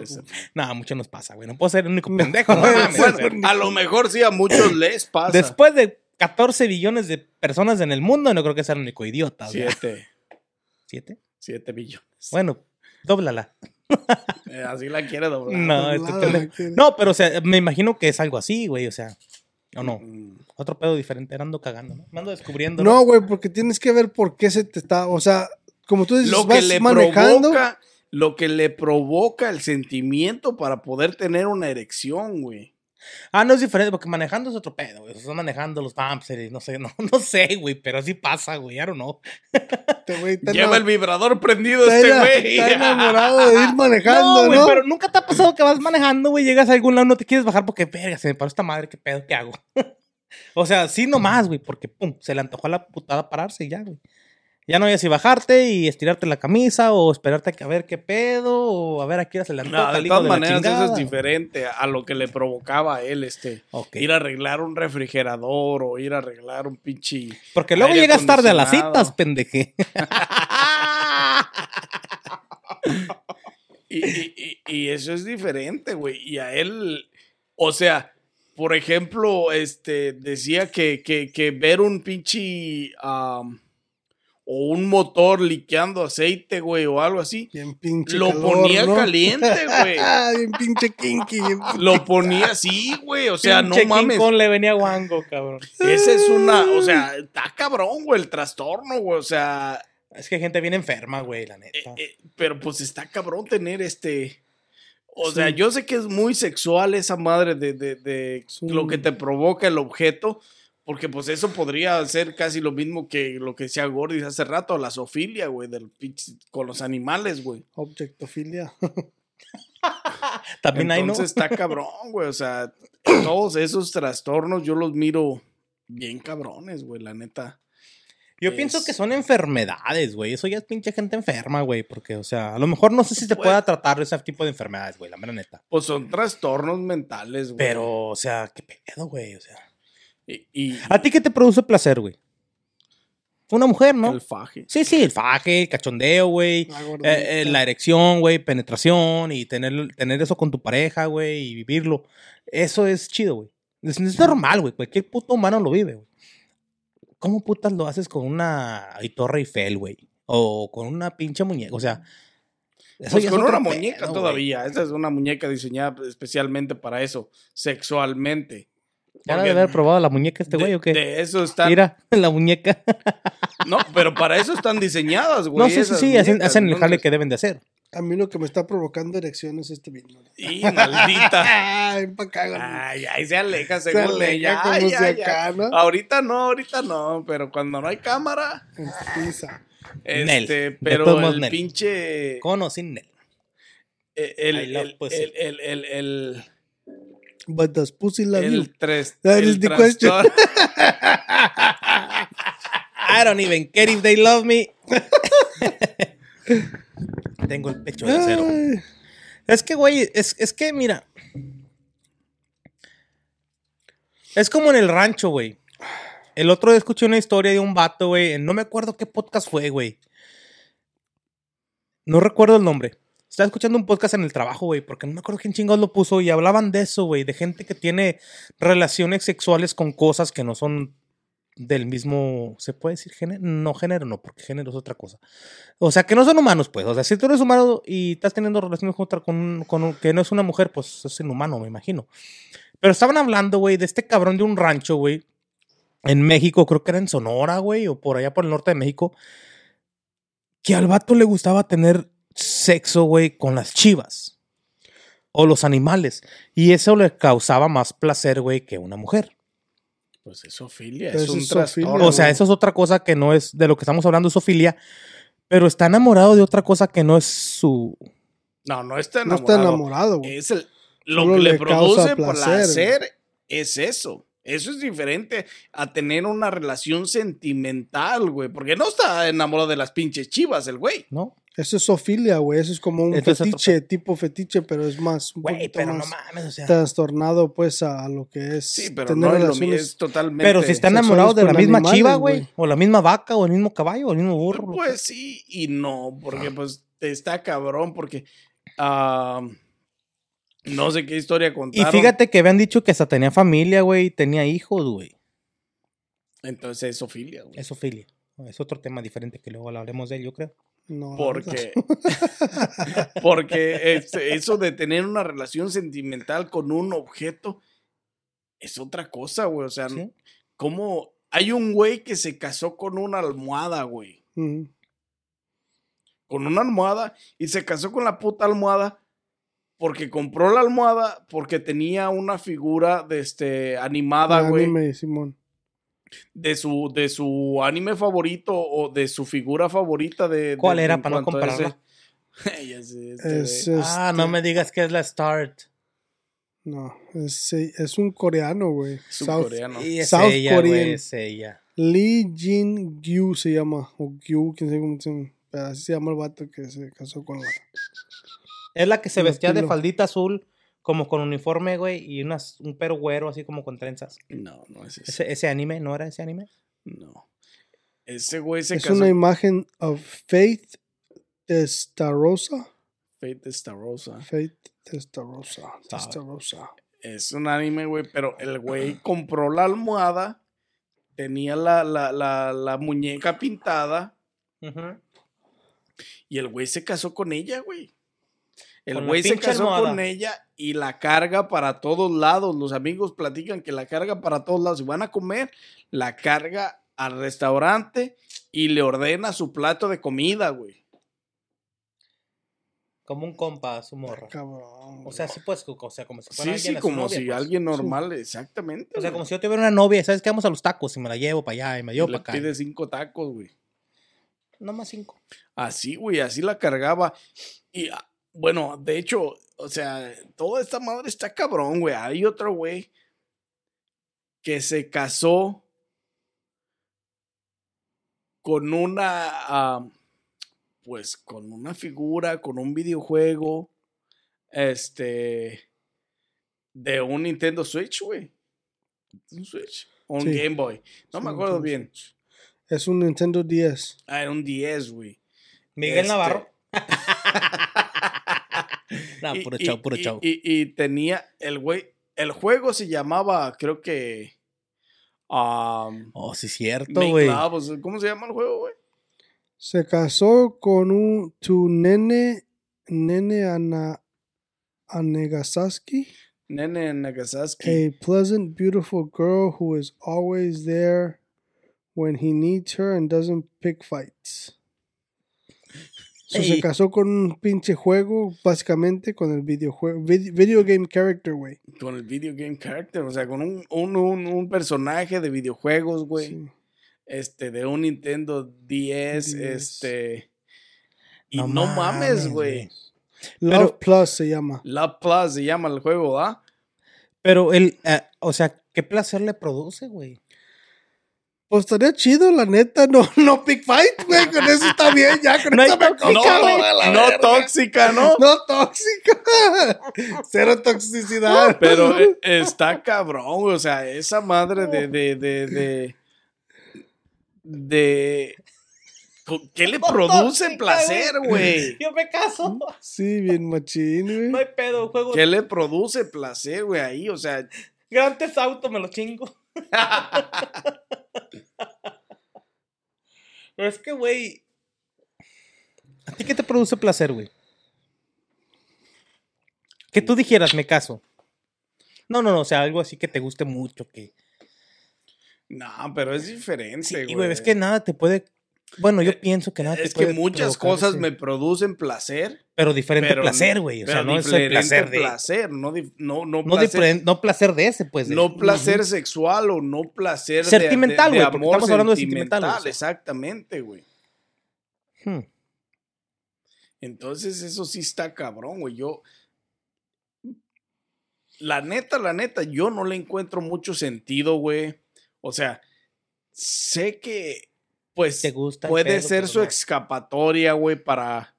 Nada, mucho nos pasa, güey. No puedo ser el único pendejo, no mames. Bueno, a lo mejor sí a muchos les pasa. Después de 14 billones de personas en el mundo, no creo que sea el único idiota. güey. Siete. ¿Siete? Siete millones. Bueno, dóblala. Eh, así la quiere doblar. No, este No, pero o sea, me imagino que es algo así, güey. O sea, o no. Mm. Otro pedo diferente. Ando cagando, ¿no? Me ando descubriendo. No, güey, porque tienes que ver por qué se te está. O sea, como tú dices, Lo que vas le manejando. provoca, lo que le provoca el sentimiento para poder tener una erección, güey. Ah, no es diferente, porque manejando es otro pedo, güey. Están manejando los bumpers, no sé, [LAUGHS] no, no sé, güey, pero así pasa, güey. I don't know. [LAUGHS] Este güey Lleva el vibrador prendido está este güey. Está enamorado de ir [LAUGHS] manejando, güey, ¿no? pero nunca te ha pasado que vas manejando, güey, llegas a algún lado, no te quieres bajar porque, verga, se me paró esta madre, qué pedo, qué hago. o sea, sí nomás, güey, porque, pum, se le antojó a la putada pararse y ya, güey. Ya no hay si bajarte y estirarte la camisa o esperarte a ver qué pedo o a ver a qué hora se le antoja No, de todas de maneras, eso es diferente a lo que le provocaba a él, este. Ir a arreglar un refrigerador o ir a arreglar un pinche. Porque luego llegas tarde a las citas, pendeje. [LAUGHS] Y, y- y- y eso es diferente, güey. Y a él, o sea, por ejemplo, este, decía que, que, que ver un pinche, o un motor liqueando aceite, güey, o algo así, Bien pinche lo calor, ponía ¿no? caliente, güey. [LAUGHS] bien pinche kinky. bien pinche- Lo ponía así, güey, o sea, Pinche no mames. Le venía guango, cabrón. Esa es una, o sea, está cabrón, güey, el trastorno, güey, o sea, Es que hay gente bien enferma, güey, la Eh, neta. eh, pero pues está cabrón tener este. O Sí. sea, yo sé que es muy sexual esa madre de, de- de Sí. lo que te provoca el objeto, porque pues eso podría ser casi lo mismo que lo que decía Gordis hace rato, la zoofilia, güey, del pinche- con los animales, güey. Objectofilia. [LAUGHS] También hay, ¿no? Entonces está cabrón, güey, o sea, todos esos trastornos yo los miro bien cabrones, güey, la neta. Yo pienso que son enfermedades, güey. Eso ya es pinche gente enferma, güey. Porque, o sea, a lo mejor no sé si se Güey. pueda tratar ese tipo de enfermedades, güey, la mera neta. Pues son trastornos mentales, güey. Pero, o sea, qué pedo, güey. O sea. Y, y ¿A ti qué te produce placer, güey? Una mujer, ¿no? el faje. Sí, sí, el faje, el cachondeo, güey. La. Eh, eh, la erección, güey, penetración y tener, tener eso con tu pareja, güey, y vivirlo. Eso es chido, güey. Es, es normal, güey. Cualquier puto humano lo vive, güey. ¿Cómo putas lo haces con una Torre Eiffel, güey? O con una pinche muñeca. O sea, eso Pues con una muñeca todavía. Esa es una muñeca diseñada especialmente para eso, sexualmente. ¿Ya Porque debe haber probado la muñeca este güey o qué? de eso están. Mira, [LAUGHS] la muñeca. No, pero para eso están diseñadas, güey. no, sí, sí, sí. Hacen, el jale que deben de hacer. A mí lo que me está provocando erección es este vino. Y maldita. [LAUGHS] Ay, pa' güey. Ay, ay, se aleja Se según aleja ella. como Ay, si ay, acá, ay. ¿no? Ahorita no, ahorita no, pero cuando no hay cámara. Nel. este, De pero el Nel. pinche Con o sin él. eh, el, I love el, pussy. el, el, el, el, But does pussy love you? el tres- That el is the question. [LAUGHS] I don't even care if they love me. [LAUGHS] Tengo el pecho de acero. Es que, güey, es, es que, mira. Es como en el rancho, güey. El otro día escuché una historia de un vato, güey. No me acuerdo qué podcast fue, güey. No recuerdo el nombre. Estaba escuchando un podcast en el trabajo, güey, porque no me acuerdo quién chingados lo puso y hablaban de eso, güey, de gente que tiene relaciones sexuales con cosas que no son del mismo, ¿se puede decir género? No, género no, porque género es otra cosa. O sea, que no son humanos, pues. O sea, si tú eres humano y estás teniendo relaciones con otra, con, con que no es una mujer, pues es inhumano, me imagino. Pero estaban hablando, güey, de este cabrón de un rancho, güey, en México, creo que era en Sonora, güey, o por allá por el norte de México, que al vato le gustaba tener sexo, güey, con las chivas o los animales. Y eso le causaba más placer, güey, que una mujer. Pues es zoofilia, Pero es eso un es trastorno. O sea, eso es otra cosa que no es de lo que estamos hablando, Sofilia. Pero está enamorado de otra cosa que no es su. No, no está No enamorado. está enamorado, güey. Es el, lo Solo que le, produce placer, placer, es eso. Eso es diferente a tener una relación sentimental, güey. Porque no está enamorado de las pinches chivas, el güey. ¿No? Eso es sofilia, güey. Eso es como un Entonces, otro fetiche, tipo fetiche, pero es más, un Güey, pero no más mames, o sea. trastornado, pues, a lo que es Sí, pero tener no es lo mismo, relaciones. es totalmente. Pero si está enamorado de la misma animales, chiva, güey. O la misma vaca, o el mismo caballo, o el mismo burro. Pues sí y no, porque pues está cabrón, porque ah, no sé qué historia Y contaron. fíjate que habían dicho que hasta tenía familia, güey, y tenía hijos, güey. Entonces es sofilia, güey. Eso, filia. Es otro tema diferente que luego hablaremos de él, yo creo. No, Porque, [LAUGHS] porque eso de tener una relación sentimental con un objeto es otra cosa, güey. O sea, ¿Sí? como hay un güey que se casó con una almohada, güey. Con una almohada y se casó con la puta almohada porque compró la almohada porque tenía una figura de este animada, güey. Simón. De su, de su anime favorito o de su figura favorita de. ¿Cuál de- era para no compararla? [LAUGHS] Sé, este, Es, güey. Ah, este, no me digas que es la Start. No, es, es un coreano, güey. South- coreano. Y es South ella, Korean. es ella. Lee Jin Gyu se llama. O Gyu, quién sabe cómo se llama. Pero así se llama el vato que se casó con la. Es la que se vestía de faldita azul, como con uniforme, güey, y unas, un pero güero, así como con trenzas. No, no es ese. Ese, ese anime, ¿no era ese anime? No. Ese güey se Es casó. una imagen of Faith Testarosa. Fate Starosa. Faith Testarosa. Sabe. Testarosa. Es un anime, güey, pero el güey compró la almohada, tenía la, la, la, la muñeca pintada y el güey se casó con ella, güey. El güey se casó almohada. con ella y la carga para todos lados. Los amigos platican que la carga para todos lados. Si van a comer, la carga al restaurante y le ordena su plato de comida, güey. Como un compa a su morra. Cabrón. O sea, sí, pues, o sea, como si fuera Sí, alguien sí, como novia, si pues. alguien normal, exactamente. O sea, güey. como si yo tuviera una novia, ¿sabes qué? Vamos a los tacos y me la llevo para allá y me llevo le para acá. pide cinco tacos, güey. No más cinco. Así, güey, así la cargaba. Y ah, bueno, de hecho, o sea, toda esta madre está cabrón, güey. Hay otro güey que se casó con una, pues, con una figura, con un videojuego, este, de un Nintendo Switch, güey. Un Switch. O un Sí. Game Boy. No Sí, me acuerdo Nintendo bien. Es un Nintendo 10. Ah, era un 10, güey. Miguel Este- Navarro. [LAUGHS] no, Y- puro y- chau, puro y- chau. Y, y tenía el güey, el juego se llamaba, creo que. Um, Oh, sí, cierto, güey. ¿Cómo se llama el juego, güey? Se casó con un tu nene, nene Ana, Anegasaski, Nene Nagasaki. a pleasant, beautiful girl who is always there when he needs her and doesn't pick fights. So. Se casó con un pinche juego, básicamente con el videojuego, vid- video game character, güey. Con el video game character, o sea, con un, un, un, un personaje de videojuegos, güey. Sí. Este, de un Nintendo 10, 10. este. Y No no, mames, güey. Love Pero- Plus se llama. La Plus se llama el juego, ¿ah? Pero el, eh, o sea, ¿qué placer le produce, güey? Pues estaría chido, la neta, no, [LAUGHS] no pick fight, güey, con eso está bien, ya con [LAUGHS] No eso me tóxica, No, no verga. tóxica, ¿no? No tóxica. [LAUGHS] Cero toxicidad. Pero eh, está cabrón, güey. O sea, esa madre de. de, de, de, de- ¿Qué le produce tóxica, placer, güey? Yo me caso. Sí, bien machín, No güey. hay pedo, juego. ¿Qué le produce placer, güey? Ahí, o sea, Grandes auto, me lo chingo. Pero es que, güey. ¿A ti qué te produce placer, güey? Que tú dijeras, me caso. No, no, no, o sea, algo así que te guste mucho, que... no, pero es diferente, Sí, güey. güey, es que nada te puede... Bueno, yo Eh, pienso que nada te Es que puede muchas provocar cosas ese- me producen placer. Pero diferente pero placer, güey. O sea, no es el placer de... placer, no, no, no, No, placer, diferen- no placer de ese, pues. de- no placer sexual o no placer Sentimental, güey, porque estamos hablando de sentimental, sentimental, o sea. exactamente, güey. Hmm. Entonces, eso sí está cabrón, güey. Yo. La neta, la neta, yo no le encuentro mucho sentido, güey. O sea, sé que, pues, Te gusta puede pedo, ser su no. escapatoria, güey, para,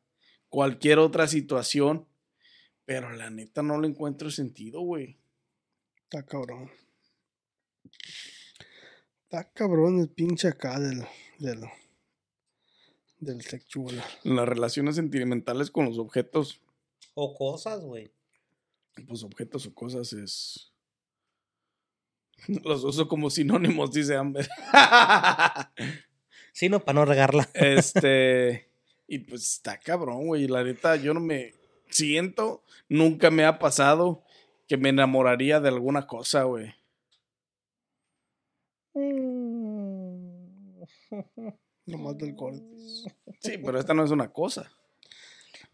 cualquier otra situación. Pero la neta no le encuentro sentido, güey. Está cabrón. Está cabrón el pinche acá del, del, del sexual. Las relaciones sentimentales con los objetos, O cosas, güey. pues objetos o cosas es... [LAUGHS] Los uso como sinónimos, dice Amber. [LAUGHS] Sí, no, para no regarla. Este. [LAUGHS] Y pues está cabrón, güey. La neta, yo no me siento, nunca me ha pasado que me enamoraría de alguna cosa, güey. Nomás del cortes. Sí, pero esta no es una cosa.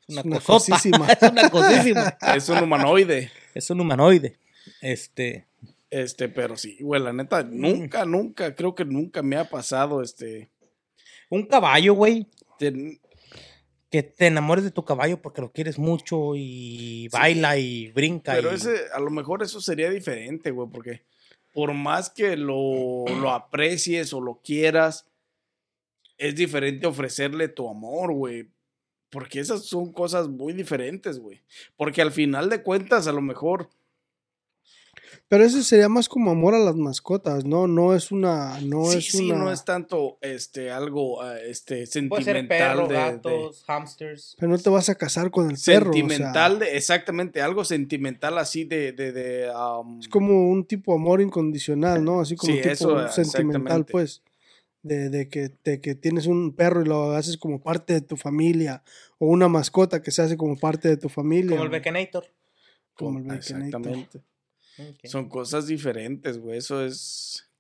Es una, una cosísima. [LAUGHS] es una cosísima. Es un humanoide. es un humanoide. Este. Este, pero sí, güey, la neta, nunca, nunca, creo que nunca me ha pasado, este. Un caballo, güey. ten- Que te enamores de tu caballo porque lo quieres mucho y baila y brinca. Pero y- ese, a lo mejor eso sería diferente, güey, porque por más que lo, lo aprecies o lo quieras, es diferente ofrecerle tu amor, güey. Porque esas son cosas muy diferentes, güey. Porque al final de cuentas, a lo mejor, Pero ese sería más como amor a las mascotas, ¿no? No es una. No sí, es sí, una. no es tanto este, algo ah, este, Puede ser sentimental. perro, de- de- gatos, hamsters. Pero no te vas a casar con el perro. o sea, sentimental, de- exactamente, algo sentimental así de... de, de, um, es como un tipo de amor incondicional, ¿no? Así como Sí, un tipo eso, sentimental, pues. De, de que, de que tienes un perro y lo haces como parte de tu familia. O una mascota que se hace como parte de tu familia. Como el. Bekenator. como el Baconator. Exactamente. Son cosas diferentes, güey. Eso es.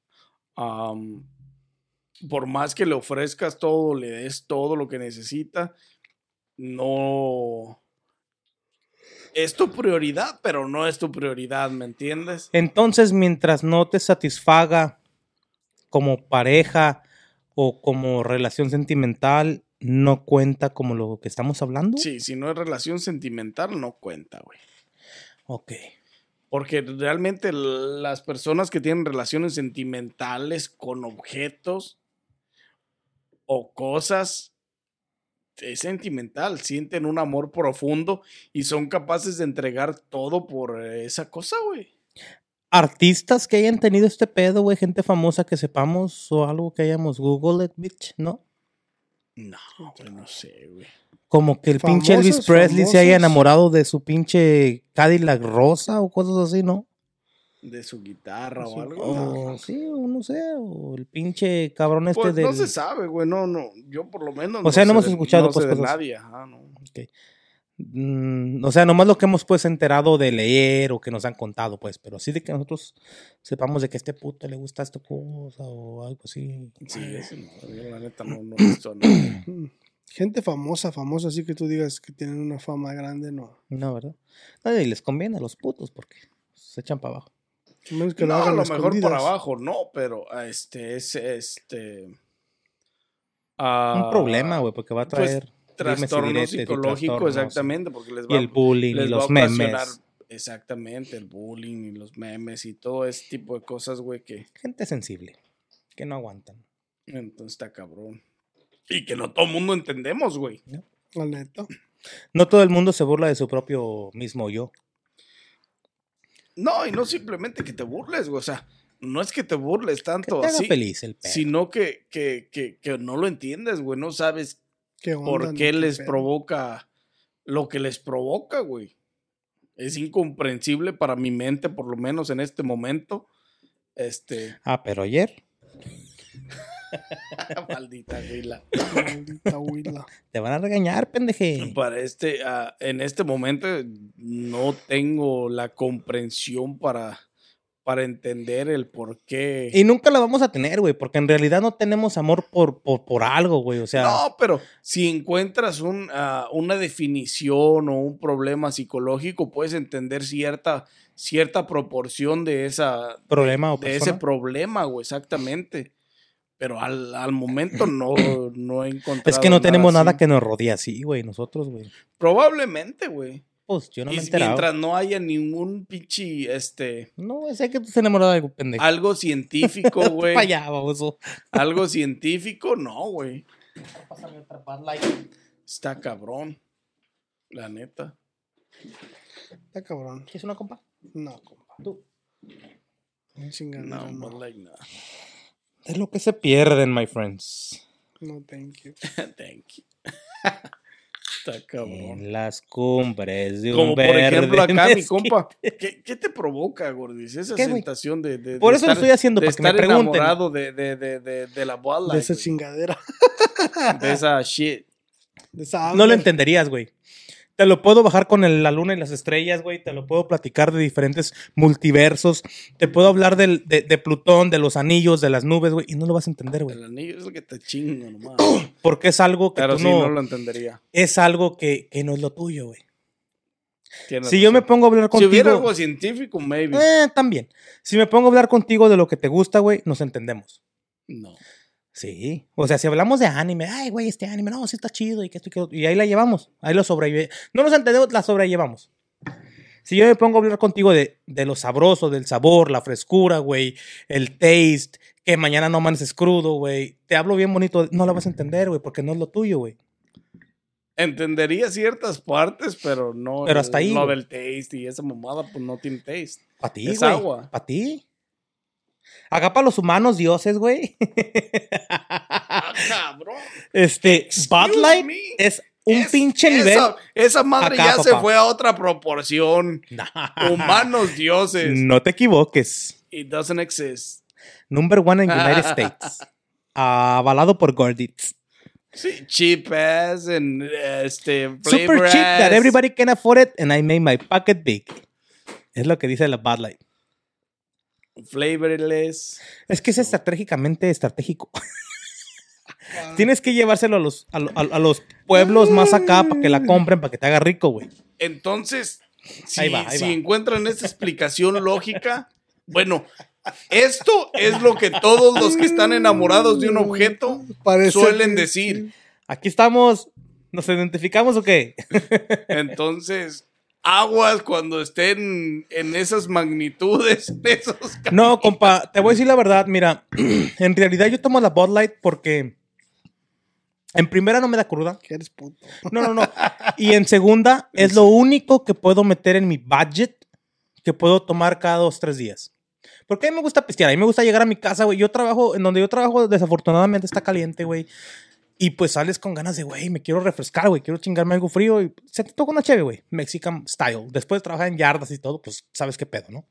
por más que le ofrezcas todo, le des todo lo que necesita, no. Es tu prioridad, pero no es tu prioridad, ¿me entiendes? Entonces, mientras no te satisfaga como pareja o como relación sentimental, no cuenta como lo que estamos hablando. Sí, si no es relación sentimental, no cuenta, güey. Ok. Porque realmente las personas que tienen relaciones sentimentales con objetos o cosas es sentimental, sienten un amor profundo y son capaces de entregar todo por esa cosa, güey. Artistas que hayan tenido este pedo, güey, gente famosa que sepamos o algo que hayamos Google it, bitch, ¿no? No, güey, no sé, güey. Como que el pinche Elvis Famosos, Presley se haya enamorado de su pinche Cadillac rosa o cosas así, ¿no? De su guitarra Su- o algo. O sí, o no sé, o el pinche cabrón este Pues del... no se sabe, güey, no, no, yo por lo menos O sea, no hemos de- escuchado, no pues, cosas. nadie, ajá, no. Ok. Mm, o sea, nomás lo que hemos pues enterado de leer o que nos han contado, pues, pero así de que nosotros sepamos de que a este puto le gusta esta cosa o algo así. Sí, eso no, yo la neta no, no he visto nada. [CLEARS THROAT] Gente famosa, famosa, así que tú digas que tienen una fama grande, no. No, ¿verdad? No, y les conviene a los putos porque se echan para abajo. A menos que no, lo a hagan lo mejor por escondidas. abajo, no, pero este es este. ah, Un problema, güey, porque va a pues, traer dimes y Trastorno diretes y psicológico, trastornos, exactamente, porque les Y va, el bullying y va los a ocasionar- memes. Exactamente, el bullying y los memes y todo ese tipo de cosas, güey, que Gente sensible, que no aguantan. entonces está cabrón. Y que no todo el mundo entendemos, güey. La neta. No todo el mundo se burla de su propio mismo yo. No, y no simplemente que te burles, güey, o sea, no es que te burles Que tanto te haga así, feliz el pedo. sino que, que, que, que no lo entiendes, güey, no sabes ¿Qué onda, por qué les pedo? provoca lo que les provoca, güey. Es incomprensible para mi mente, por lo menos en este momento. Este, Ah, pero ayer [LAUGHS] maldita güila. Maldita huila. te van a regañar, pendeje. Para este, ah, en este momento no tengo la comprensión para, para entender el por qué. Y nunca la vamos a tener, güey, porque en realidad no tenemos amor por, por, por algo, güey. O sea, No, pero si encuentras un, ah, una definición o un problema psicológico, puedes entender cierta, cierta proporción de esa, problema o de ese problema, güey, exactamente. Pero al, al momento no, no he encontrado. Es que no tenemos nada que nos rodee así, güey, nosotros, güey. Probablemente, güey. Pues yo no me he mientras no haya ningún pinche, este, No, sé que tú estás enamorado de algo, pendejo. algo [LAUGHS] científico, güey. Para allá, baboso. algo científico, no, güey. Pásame otra Bud Light. Está cabrón. La neta. Está cabrón. ¿Quieres una compa? No, compa. Tú. No, No, Light, no. Es lo que se pierden, my friends. No, thank you. [LAUGHS] Thank you. [LAUGHS] Está cabrón. En las cumbres de un Como por verde ejemplo acá, mi compa. ¿Qué, qué te provoca, Gordis? Esa sensación de, de- Por de eso lo estar- estoy haciendo, de para que me estar pregunten. enamorado de, de, de, de, de la Light, De esa güey. chingadera. De esa shit. De esa No lo entenderías, güey. Te lo puedo bajar con el- la luna y las estrellas, güey. Te lo puedo platicar de diferentes multiversos. Te puedo hablar del- de, de Plutón, de los anillos, de las nubes, güey. Y no lo vas a entender, güey. El anillo es lo que te chingo nomás. [CLEARS THROAT] Porque es algo que Pero tú sí, no, no lo entendería. Es algo que, que no es lo tuyo, güey. Tienes Si yo me pongo a hablar Si contigo... hubiera algo científico, maybe. eh, también. Si me pongo a hablar contigo de lo que te gusta, güey, nos entendemos. No. Sí. O sea, si hablamos de anime, ay, güey, este anime, no, sí está chido y que esto y que otro", Y ahí la llevamos. Ahí lo sobrellevamos. No nos entendemos, la sobrellevamos. Si yo me pongo a hablar contigo de, de lo sabroso, del sabor, la frescura, güey, el taste, que mañana no amaneces crudo, güey, te hablo bien bonito, no la vas a entender, güey, porque no es lo tuyo, güey. Entendería ciertas partes, pero no. Pero hasta ahí, No güey. del taste y esa mamada, pues no tiene taste. Para ti, Es güey. agua. Para ti. Acá para los humanos, dioses, güey. Ah, cabrón. Este, Bud Light me. es un Es- pinche nivel. Esa, esa madre Acá, ya se fue a otra proporción. [LAUGHS] Humanos dioses. No te equivoques. It doesn't exist. Number one in United [LAUGHS] States. Avalado por Gorditz. Sí, cheap ass and este Super cheap that everybody can afford it and I made my pocket big. Es lo que dice la Bud Light. Flavorless. Es que es estratégicamente estratégico. Tienes que llevárselo a los, a, lo- a- a los pueblos más acá para que la compren, para que te haga rico, güey. Entonces, si, Ahí va, ahí si va. encuentran esta explicación lógica, bueno, esto es lo que todos los que están enamorados de un objeto Parece suelen decir. Aquí estamos. ¿Nos identificamos o qué? Entonces, aguas cuando estén en esas magnitudes, en esos ca- No, compa, te voy a decir la verdad. Mira, [CLEARS THROAT] en realidad yo tomo la Bud Light porque en primera no me da cruda. Que eres puto. No, no, no. [LAUGHS] Y en segunda es lo único que puedo meter en mi budget que puedo tomar cada dos, tres días. Porque a mí me gusta pistear, a mí me gusta llegar a mi casa, güey. Yo trabajo, en donde yo trabajo, desafortunadamente está caliente, güey. Y pues sales con ganas de, güey, me quiero refrescar, güey, quiero chingarme algo frío. Y se te toca una chévere, güey, Mexican style. Después de trabajar en yardas y todo, pues sabes qué pedo, ¿no?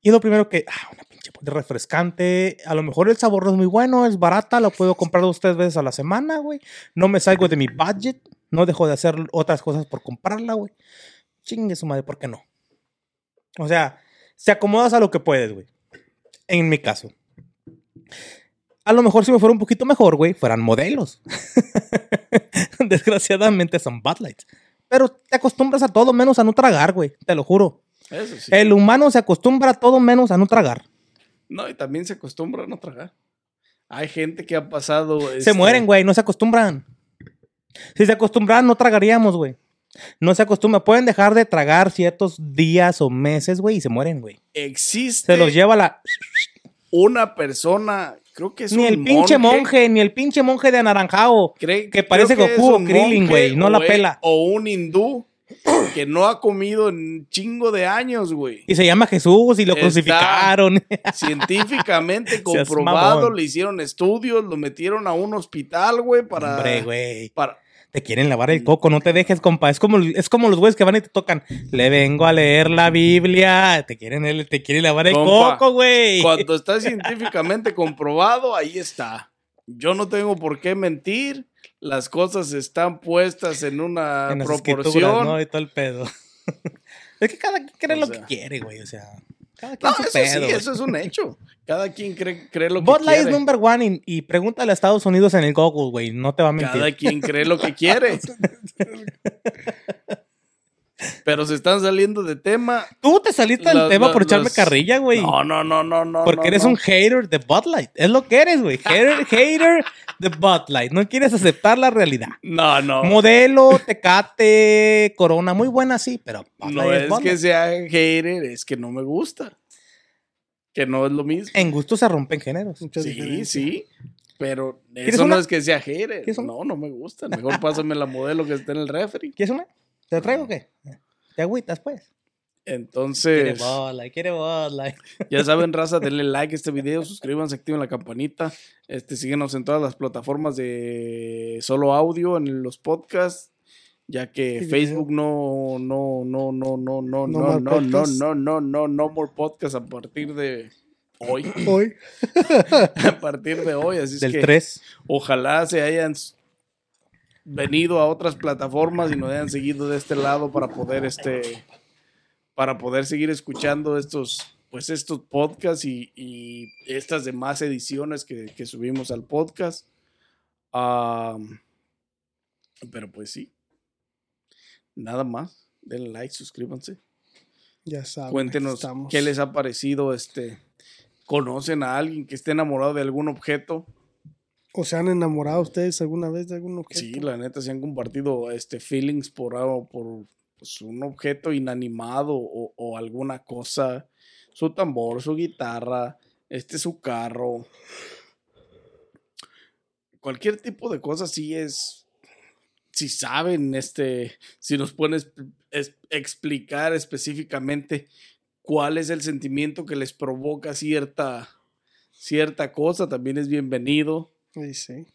Y lo primero que, ah, una pinche de refrescante. A lo mejor el sabor no es muy bueno, es barata, la puedo comprar dos, tres veces a la semana, güey. No me salgo de mi budget, no dejo de hacer otras cosas por comprarla, güey. Chingue su madre, ¿por qué no? O sea, se acomodas a lo que puedes, güey. En mi caso. A lo mejor si me fuera un poquito mejor, güey, fueran modelos. [LAUGHS] Desgraciadamente son Bud Lights. Pero te acostumbras a todo menos a no tragar, güey. Te lo juro. Eso sí. El humano se acostumbra a todo menos a no tragar. No, y también se acostumbra a no tragar. Hay gente que ha pasado. Se este, mueren, güey, no se acostumbran. Si se acostumbraran, no tragaríamos, güey. No se acostumbran. Pueden dejar de tragar ciertos días o meses, güey, y se mueren, güey. Existe Se los lleva la. una persona, creo que es Ni un el pinche monje, ni el pinche monje de anaranjado. cree- que parece es Goku o Krillin, güey, no la o e- pela. O un hindú [COUGHS] que no ha comido en chingo de años, güey. Y se llama Jesús y lo Está- crucificaron. [LAUGHS] Científicamente comprobado, le hicieron estudios, lo metieron a un hospital, güey, para... Hombre, güey. para Te quieren lavar el coco, no te dejes, compa. Es como, es como los güeyes que van y te tocan. Le vengo a leer la Biblia. Te quieren, te quieren lavar el Compa, coco, güey. Cuando está [LAUGHS] científicamente comprobado, ahí está. Yo no tengo por qué mentir. Las cosas están puestas en una En proporción. ¿no? Y todo el pedo. [LAUGHS] es que cada quien cree O lo sea. que quiere, güey. O sea, cada quien No, su eso pedo. sí, eso es un hecho. Cada quien cree, cree lo que Bud Light es number one y, y pregúntale a Estados Unidos en el Google, güey. No te va a mentir. Cada quien cree lo que quiere. [LAUGHS] Pero se están saliendo de tema. Tú te saliste del tema por echarme carrilla, güey. No, no, no, no, no. Porque no, eres no. un hater de Bud Light. Es lo que eres, güey. Hater, [LAUGHS] hater de Bud Light. No quieres aceptar la realidad. No, no. Modelo, Tecate, Corona, muy buena, sí, pero Bud No Light es Bud que Light. sea hater, es que no me gusta. Que no es lo mismo. En gusto se rompen géneros. Sí, sí. Pero ¿Quieres eso una? no es que sea hater. No, no me gusta. Mejor pásame la modelo que está en el refri. ¿Quieres una? ¿Te traigo qué? ¿Te agüitas, pues? Entonces, quiere ya saben, raza, denle like a este video, suscríbanse, activen la campanita. Este, síguenos en todas las plataformas de solo audio, en los podcasts. Ya que Facebook no, no, no, no, no, no, No no, no, no, no, no, no, no more podcast a partir de hoy. Hoy. [LAUGHS] a partir de hoy. Así es Del que 3. ojalá se hayan venido a otras plataformas y nos hayan seguido de este lado para poder este para poder seguir escuchando estos pues estos podcasts y, y estas demás ediciones que, que subimos al podcast pero pues sí nada más denle like suscríbanse Ya saben. cuéntenos estamos. qué les ha parecido este conocen a alguien que esté enamorado de algún objeto ¿O se han enamorado ustedes alguna vez de algún objeto? Sí, la neta, se han compartido este, feelings por, algo- por pues, un objeto inanimado o, alguna cosa. Su tambor, su guitarra, este su carro. Cualquier tipo de cosa sí es. Si saben, este. Si nos pueden explicar específicamente cuál es el sentimiento que les provoca cierta. Cierta cosa, también es bienvenido. Sí, sí.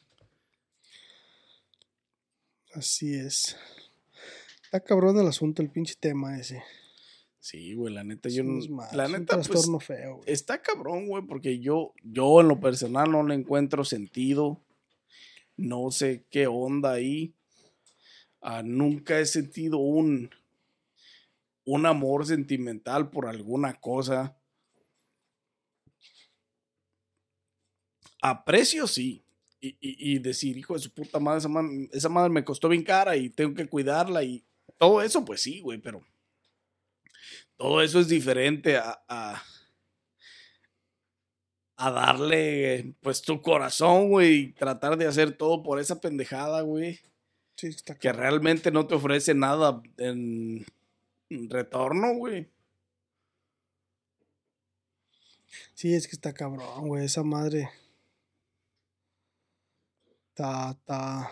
Así es. Está cabrón el asunto, el pinche tema ese. Sí, güey, la neta, yo no. La es un neta, pues, trastorno feo, güey. está cabrón, güey, porque yo, yo en lo personal no le encuentro sentido. No sé qué onda ahí. Ah, nunca he sentido un, un amor sentimental por alguna cosa. Aprecio sí. Y, y- y decir, hijo de su puta madre, esa madre, esa madre me costó bien cara y tengo que cuidarla y todo eso, pues sí, güey, pero todo eso es diferente a, a, a darle, pues, tu corazón, güey, y tratar de hacer todo por esa pendejada, güey, Sí, está que realmente no te ofrece nada en retorno, güey. Sí, es que está cabrón, güey. Esa madre. Está, está.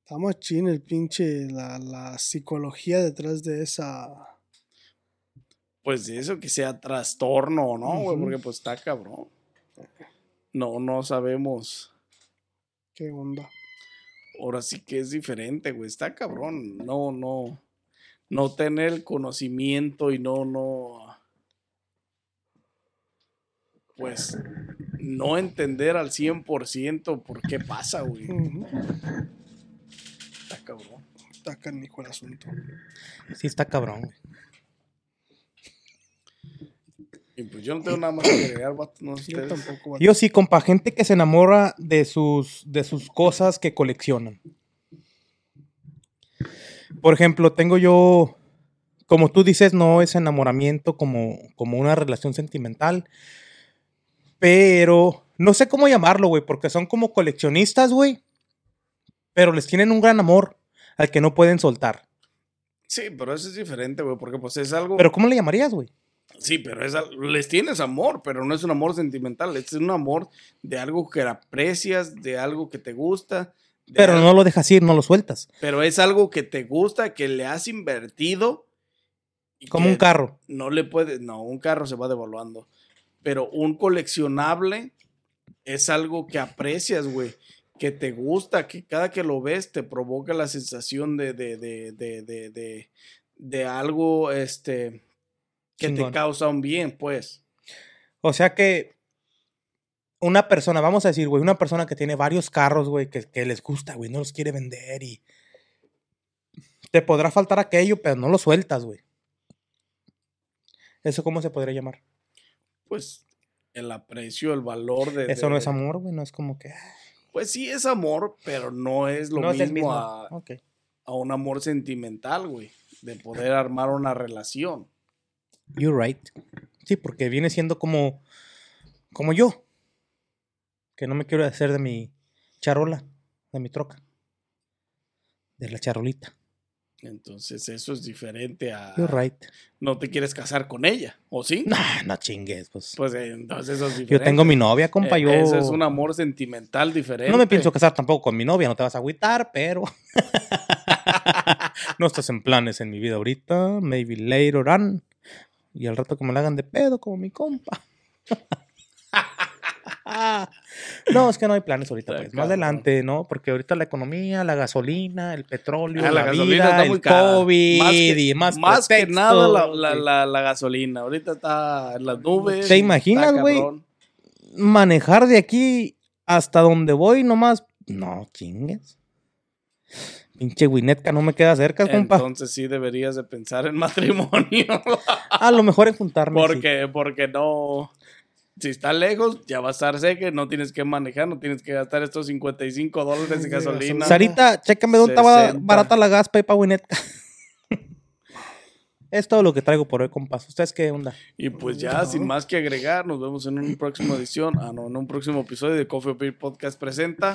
Está machín el pinche. La, la psicología detrás de esa. Pues de eso que sea trastorno, ¿no, güey? Porque pues está cabrón. No, no sabemos. ¿Qué onda? Ahora sí que es diferente, güey. Está cabrón. No, no. No tener el conocimiento y no, no. Pues no entender al 100% por qué pasa, güey. Está cabrón. Está canijo el asunto. Sí, está cabrón, güey. Y pues yo no tengo nada más que agregar, vato. No sé Yo tampoco. vato. Yo sí, compa, gente que se enamora de sus, de sus cosas que coleccionan. Por ejemplo, tengo yo, como tú dices, no es enamoramiento como, como una relación sentimental, pero no sé cómo llamarlo, güey, porque son como coleccionistas, güey, pero les tienen un gran amor al que no pueden soltar. Sí, pero eso es diferente, güey, porque pues es algo... Pero ¿cómo le llamarías, güey? Sí, pero es, les tienes amor, pero no es un amor sentimental, es un amor de algo que aprecias, de algo que te gusta. Pero algo- no lo dejas ir, no lo sueltas. pero es algo que te gusta, que le has invertido. y Como un carro. No le puedes, no, un carro se va devaluando. Pero un coleccionable es algo que aprecias, güey. Que te gusta, que cada que lo ves te provoca la sensación de, de, de, de, de, algo, este, que Chingón. te causa un bien, pues. O sea que una persona, vamos a decir, güey, una persona que tiene varios carros, güey, que, que les gusta, güey, no los quiere vender y te podrá faltar aquello, pero no lo sueltas, güey. ¿Eso cómo se podría llamar? Pues el aprecio, el valor de... Eso de- no es amor, güey, no es como que... ah, Pues sí es amor, pero no es lo no es el mismo, a un amor sentimental, güey. De poder armar una relación. You're right. Sí, porque viene siendo como, como yo, que no me quiero hacer de mi charola, de mi troca, de la charolita. Entonces eso es diferente a... You're right. No te quieres casar con ella, ¿o sí? Nah, no chingues, pues. Pues eh, entonces eso es diferente. Yo tengo mi novia, compa, Eh, yo... Eso es un amor sentimental diferente. No me pienso casar tampoco con mi novia, no te vas a agüitar, pero... [LAUGHS] No estás en planes en mi vida ahorita. Maybe later on. Y al rato que me la hagan de pedo, como mi compa. [LAUGHS] [LAUGHS] No, es que no hay planes ahorita, pues. Más adelante, ¿no? Porque ahorita la economía, la gasolina, el petróleo, Ah, la, vida, el. COVID Más que- y más Más que nada la, la- güey. la- la gasolina. Ahorita está en las nubes. ¿Te imaginas, güey? Manejar de aquí hasta donde voy nomás. No, chingues. Pinche Winetka no me queda cerca, compa. Entonces sí deberías de pensar en [LAUGHS] matrimonio. A lo mejor en juntarme. sí. porque, porque no. Si está lejos, ya va a estar seca, no tienes que manejar, no tienes que gastar estos 55 dólares de gasolina. gasolina. Sarita, chécame dónde estaba 60. barata la gas para ir pa' Winetka. [LAUGHS] es todo lo que traigo por hoy, compas. ¿Ustedes qué onda? Y pues ya, sin más que agregar, nos vemos en una próxima edición. Ah, no, en un próximo episodio de Coffee Beer Podcast presenta.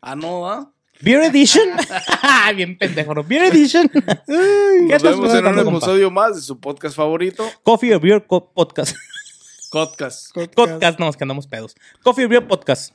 Ah, no, ¿ah? Beer Edition. [LAUGHS] Bien pendejo, ¿no? Beer Edition. ¿Qué Nos vemos en un episodio más de su podcast favorito, Coffee or Beer Co- Podcast. Podcast. Podcast, no, es que andamos pedos. Coffee Beer Podcast.